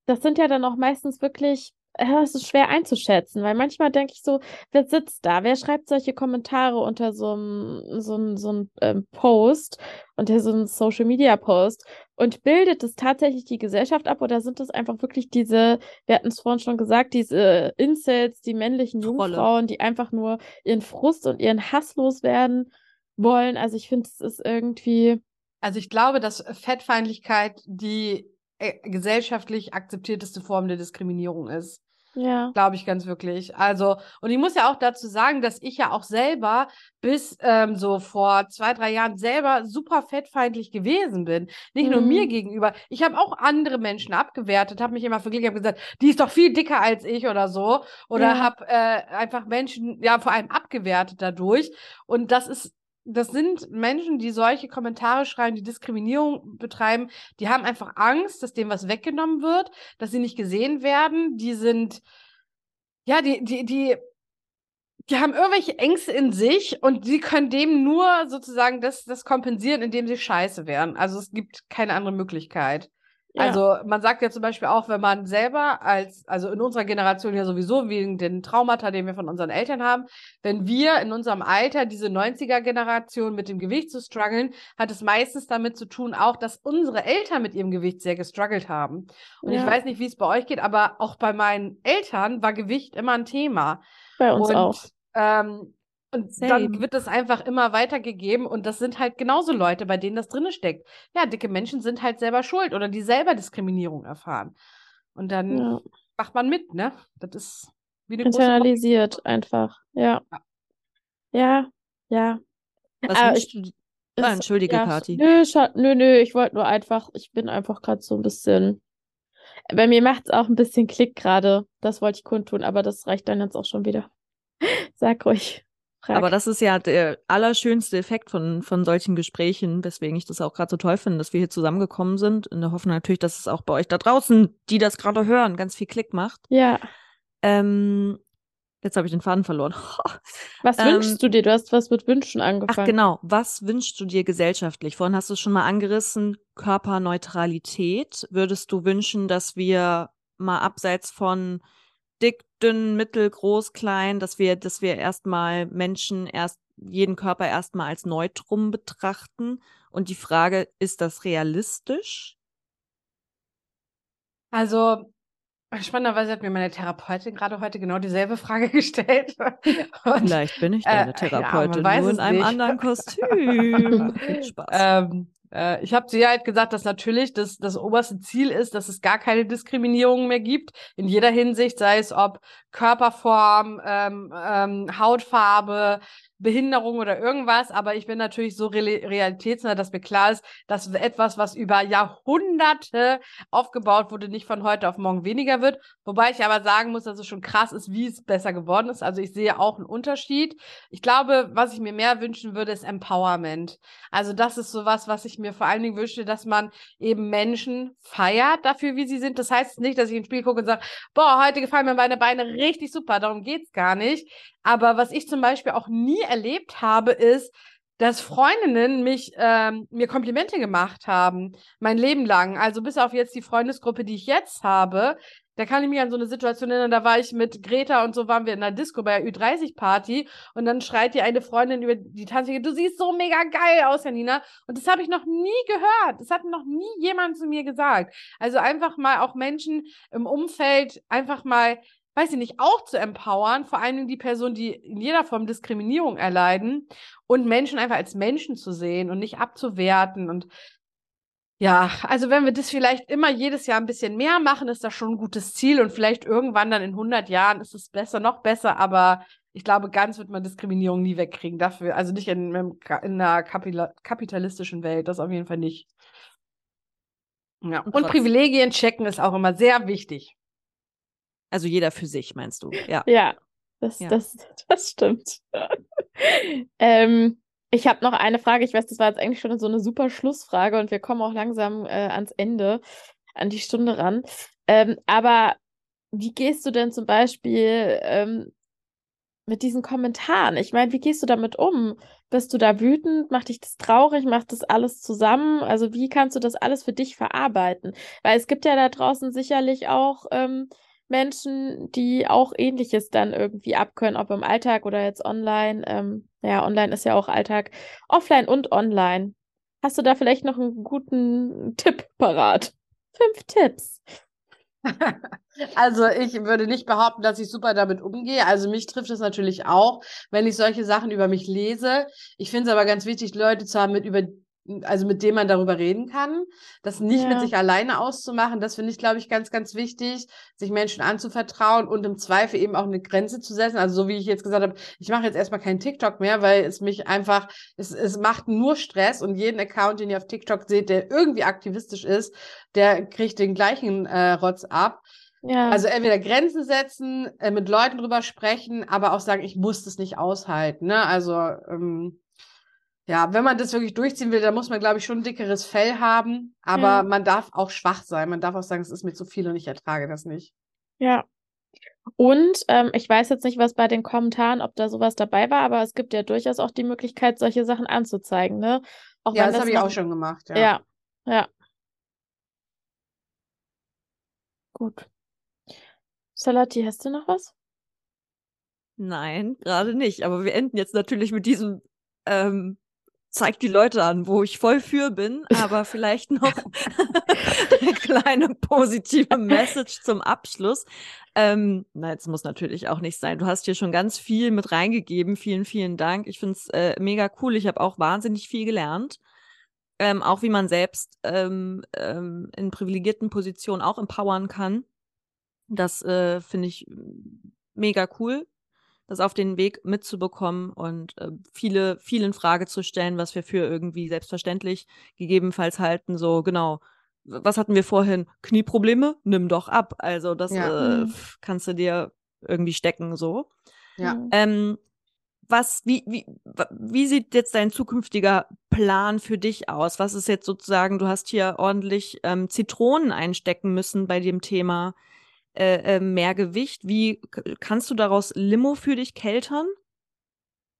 Speaker 1: das sind ja dann auch meistens wirklich, ja, es ist schwer einzuschätzen, weil manchmal denke ich so, wer sitzt da? Wer schreibt solche Kommentare unter so einem so einem, so einem ähm, Post, unter so einem Social Media Post und bildet es tatsächlich die Gesellschaft ab oder sind es einfach wirklich diese, wir hatten es vorhin schon gesagt, diese Incels, die männlichen
Speaker 2: Trolle.
Speaker 1: Jungfrauen, die einfach nur ihren Frust und ihren Hass loswerden wollen? Also ich finde, es ist irgendwie,
Speaker 3: Also ich glaube, dass Fettfeindlichkeit die äh, gesellschaftlich akzeptierteste Form der Diskriminierung ist.
Speaker 1: ja.
Speaker 3: Glaube ich ganz wirklich. Also, und ich muss ja auch dazu sagen, dass ich ja auch selber bis ähm, so vor zwei, drei Jahren selber super fettfeindlich gewesen bin. Nicht nur
Speaker 1: Mhm.
Speaker 3: mir gegenüber. Ich habe auch andere Menschen abgewertet, habe mich immer verglichen, habe gesagt, die ist doch viel dicker als ich oder so. Oder
Speaker 1: Ja.
Speaker 3: habe äh, einfach Menschen, ja, vor allem abgewertet dadurch. Und das ist das sind Menschen, die solche Kommentare schreiben, die Diskriminierung betreiben, die haben einfach Angst, dass denen was weggenommen wird, dass sie nicht gesehen werden. Die sind, ja, die, die, die, die haben irgendwelche Ängste in sich und sie können dem nur sozusagen das, das kompensieren, indem sie scheiße werden. Also es gibt keine andere Möglichkeit.
Speaker 1: Ja.
Speaker 3: Also man sagt ja zum Beispiel auch, wenn man selber als, also in unserer Generation ja sowieso wegen den Traumata, den wir von unseren Eltern haben, wenn wir in unserem Alter diese 90er-Generation mit dem Gewicht zu strugglen, hat es meistens damit zu tun auch, dass unsere Eltern mit ihrem Gewicht sehr gestruggelt haben. Und ich
Speaker 1: Ja.
Speaker 3: weiß nicht, wie es bei euch geht, aber auch bei meinen Eltern war Gewicht immer ein Thema.
Speaker 1: Bei uns
Speaker 3: und,
Speaker 1: auch.
Speaker 3: Ähm, und
Speaker 2: Same.
Speaker 3: dann wird es einfach immer weitergegeben und das sind halt genauso Leute, bei denen das drinne steckt. Ja, dicke Menschen sind halt selber schuld oder die selber Diskriminierung erfahren. Und dann
Speaker 1: Ja.
Speaker 3: macht man mit, ne? Das ist wie eine große
Speaker 1: Internalisiert einfach. Ja. Ja, ja.
Speaker 2: Was
Speaker 1: Aber
Speaker 2: wünschst
Speaker 1: ich-?
Speaker 2: Ah,
Speaker 1: Es-
Speaker 2: entschuldige,
Speaker 1: ja,
Speaker 2: Kathi.
Speaker 1: Nö, nö, nö, ich wollte nur einfach, ich bin einfach gerade so ein bisschen. Bei mir macht es auch ein bisschen Klick gerade. Das wollte ich kundtun, aber das reicht dann jetzt auch schon wieder. Sag ruhig.
Speaker 2: Frag. Aber das ist ja der allerschönste Effekt von, von solchen Gesprächen, weswegen ich das auch gerade so toll finde, dass wir hier zusammengekommen sind. In der Hoffnung natürlich, dass es auch bei euch da draußen, die das gerade hören, ganz viel Klick macht.
Speaker 1: Ja.
Speaker 2: Ähm, jetzt habe ich den Faden verloren.
Speaker 1: was ähm, wünschst du dir? Du hast was mit Wünschen angefangen.
Speaker 2: Ach genau, was wünschst du dir gesellschaftlich? Vorhin hast du es schon mal angerissen, Körperneutralität. Würdest du wünschen, dass wir mal abseits von dick, dünn, mittel, groß, klein, dass wir, dass wir erstmal Menschen erst jeden Körper erstmal als Neutrum betrachten. Und die Frage, ist das realistisch?
Speaker 3: Also, spannenderweise hat mir meine Therapeutin gerade heute genau dieselbe Frage gestellt.
Speaker 2: Und, Vielleicht bin ich deine Therapeutin, äh, ja, nur in einem nicht. anderen Kostüm. Spaß.
Speaker 3: Ähm, äh, ich habe sie halt gesagt, dass natürlich das, das oberste Ziel ist, dass es gar keine Diskriminierung mehr gibt, in jeder Hinsicht, sei es ob Körperform, ähm, ähm, Hautfarbe, Behinderung oder irgendwas, aber ich bin natürlich so realitätsnah, dass mir klar ist, dass etwas, was über Jahrhunderte aufgebaut wurde, nicht von heute auf morgen weniger wird. Wobei ich aber sagen muss, dass es schon krass ist, wie es besser geworden ist. Also ich sehe auch einen Unterschied. Ich glaube, was ich mir mehr wünschen würde, ist Empowerment. Also das ist sowas, was ich mir vor allen Dingen wünsche, dass man eben Menschen feiert dafür, wie sie sind. Das heißt nicht, dass ich ins Spiel gucke und sage, boah, heute gefallen mir meine Beine richtig super. Darum geht's gar nicht. Aber was ich zum Beispiel auch nie erlebt habe, ist, dass Freundinnen mich ähm, mir Komplimente gemacht haben, mein Leben lang. Also bis auf jetzt die Freundesgruppe, die ich jetzt habe, da kann ich mich an so eine Situation erinnern, da war ich mit Greta und so waren wir in einer Disco bei der Ü30-Party und dann schreit dir eine Freundin über die Tanzfläche, du siehst so mega geil aus, Janina. Und das habe ich noch nie gehört. Das hat noch nie jemand zu mir gesagt. Also einfach mal auch Menschen im Umfeld einfach mal weiß ich nicht, auch zu empowern, vor allen Dingen die Personen, die in jeder Form Diskriminierung erleiden und Menschen einfach als Menschen zu sehen und nicht abzuwerten und ja, also wenn wir das vielleicht immer jedes Jahr ein bisschen mehr machen, ist das schon ein gutes Ziel und vielleicht irgendwann dann in 100 Jahren ist es besser, noch besser, aber ich glaube, ganz wird man Diskriminierung nie wegkriegen dafür, also nicht in, in einer kapitalistischen Welt, das auf jeden Fall nicht. Ja. Und, und Privilegien checken ist auch immer sehr wichtig.
Speaker 2: Also jeder für sich, meinst du? Ja.
Speaker 1: Ja, das, ja. das, das stimmt. ähm, ich habe noch eine Frage. Ich weiß, das war jetzt eigentlich schon so eine super Schlussfrage und wir kommen auch langsam äh, ans Ende, an die Stunde ran. Ähm, aber wie gehst du denn zum Beispiel ähm, mit diesen Kommentaren? Ich meine, wie gehst du damit um? Bist du da wütend? Macht dich das traurig? Macht das alles zusammen? Also, wie kannst du das alles für dich verarbeiten? Weil es gibt ja da draußen sicherlich auch ähm, Menschen, die auch Ähnliches dann irgendwie abkönnen, ob im Alltag oder jetzt online. Ähm, ja, online ist ja auch Alltag, offline und online. Hast du da vielleicht noch einen guten Tipp parat? Fünf Tipps.
Speaker 3: Also ich würde nicht behaupten, dass ich super damit umgehe. Also mich trifft es natürlich auch, wenn ich solche Sachen über mich lese. Ich finde es aber ganz wichtig, Leute zu haben, mit über also mit dem man darüber reden kann, das nicht ja. mit sich alleine auszumachen, das finde ich, glaube ich, ganz, ganz wichtig, sich Menschen anzuvertrauen und im Zweifel eben auch eine Grenze zu setzen. Also so wie ich jetzt gesagt habe, ich mache jetzt erstmal keinen TikTok mehr, weil es mich einfach, es, es macht nur Stress und jeden Account, den ihr auf TikTok seht, der irgendwie aktivistisch ist, der kriegt den gleichen äh, Rotz ab. Ja. Also entweder Grenzen setzen, äh, mit Leuten drüber sprechen, aber auch sagen, ich muss das nicht aushalten. Ne? Also ähm, ja, wenn man das wirklich durchziehen will, dann muss man, glaube ich, schon ein dickeres Fell haben. Aber ja. man darf auch schwach sein. Man darf auch sagen, es ist mir zu viel und ich ertrage das nicht.
Speaker 1: Ja. Und ähm, ich weiß jetzt nicht, was bei den Kommentaren, ob da sowas dabei war, aber es gibt ja durchaus auch die Möglichkeit, solche Sachen anzuzeigen, ne?
Speaker 3: Auch ja, das, das habe ich auch schon gemacht. Ja,
Speaker 1: ja. ja. Gut. Salati, hast du noch was?
Speaker 2: Nein, gerade nicht. Aber wir enden jetzt natürlich mit diesem ähm, zeigt die Leute an, wo ich voll für bin, aber vielleicht noch eine kleine positive Message zum Abschluss. Ähm, na, jetzt muss natürlich auch nicht sein. Du hast hier schon ganz viel mit reingegeben. Vielen, vielen Dank. Ich finde es äh, mega cool. Ich habe auch wahnsinnig viel gelernt. Ähm, auch wie man selbst ähm, ähm, in privilegierten Positionen auch empowern kann. Das äh, finde ich mega cool das auf den Weg mitzubekommen und äh, viele, viel in Frage zu stellen, was wir für irgendwie selbstverständlich gegebenenfalls halten. So, genau, was hatten wir vorhin? Knieprobleme? Nimm doch ab. Also, das ja. äh, mhm. kannst du dir irgendwie stecken, so.
Speaker 3: Ja.
Speaker 2: Ähm, was, wie, wie, wie sieht jetzt dein zukünftiger Plan für dich aus? Was ist jetzt sozusagen, du hast hier ordentlich ähm, Zitronen einstecken müssen bei dem Thema äh, äh, mehr Gewicht. Wie kannst du daraus Limo für dich keltern?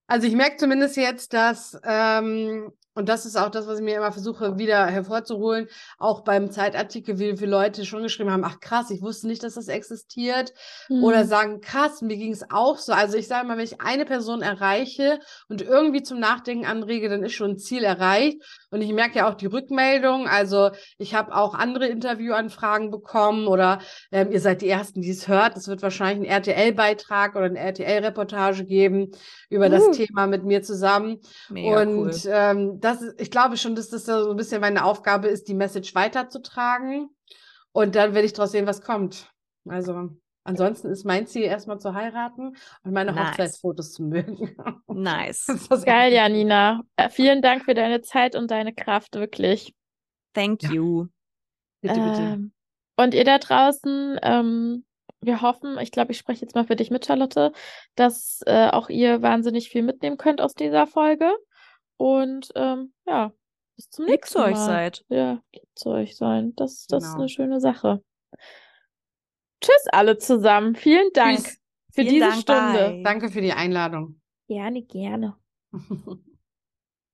Speaker 3: Also ich merke zumindest jetzt, dass ähm, und das ist auch das, was ich mir immer versuche, wieder hervorzuholen. Auch beim Zeitartikel, wie viele Leute schon geschrieben haben, ach krass, ich wusste nicht, dass das existiert. Mhm. Oder sagen, krass, mir ging es auch so. Also ich sage mal, wenn ich eine Person erreiche und irgendwie zum Nachdenken anrege, dann ist schon ein Ziel erreicht. Und ich merke ja auch die Rückmeldung. Also ich habe auch andere Interviewanfragen bekommen oder ähm, ihr seid die Ersten, die es hört. Es wird wahrscheinlich einen RTL-Beitrag oder eine RTL-Reportage geben über uh. das Thema mit mir zusammen. Mega und cool. ähm, das ist, ich glaube schon, dass das so ein bisschen meine Aufgabe ist, die Message weiterzutragen. Und dann werde ich daraus sehen, was kommt. Also, ansonsten ist mein Ziel erstmal zu heiraten und meine nice. Hochzeitsfotos zu mögen.
Speaker 2: Nice.
Speaker 1: Geil, Janina. Vielen Dank für deine Zeit und deine Kraft, wirklich.
Speaker 2: Thank ja. you.
Speaker 1: Bitte, bitte. Ähm, und ihr da draußen, ähm, wir hoffen, ich glaube, ich spreche jetzt mal für dich mit, Charlotte, dass äh, auch ihr wahnsinnig viel mitnehmen könnt aus dieser Folge. Und ähm, ja, bis zum lieb nächsten Mal.
Speaker 2: euch seid.
Speaker 1: Ja, zu euch sein. Das, das genau. ist eine schöne Sache. Tschüss alle zusammen. Vielen Dank Tschüss. für Vielen diese Dank, Stunde.
Speaker 3: Bye. Danke für die Einladung.
Speaker 1: Gerne, gerne.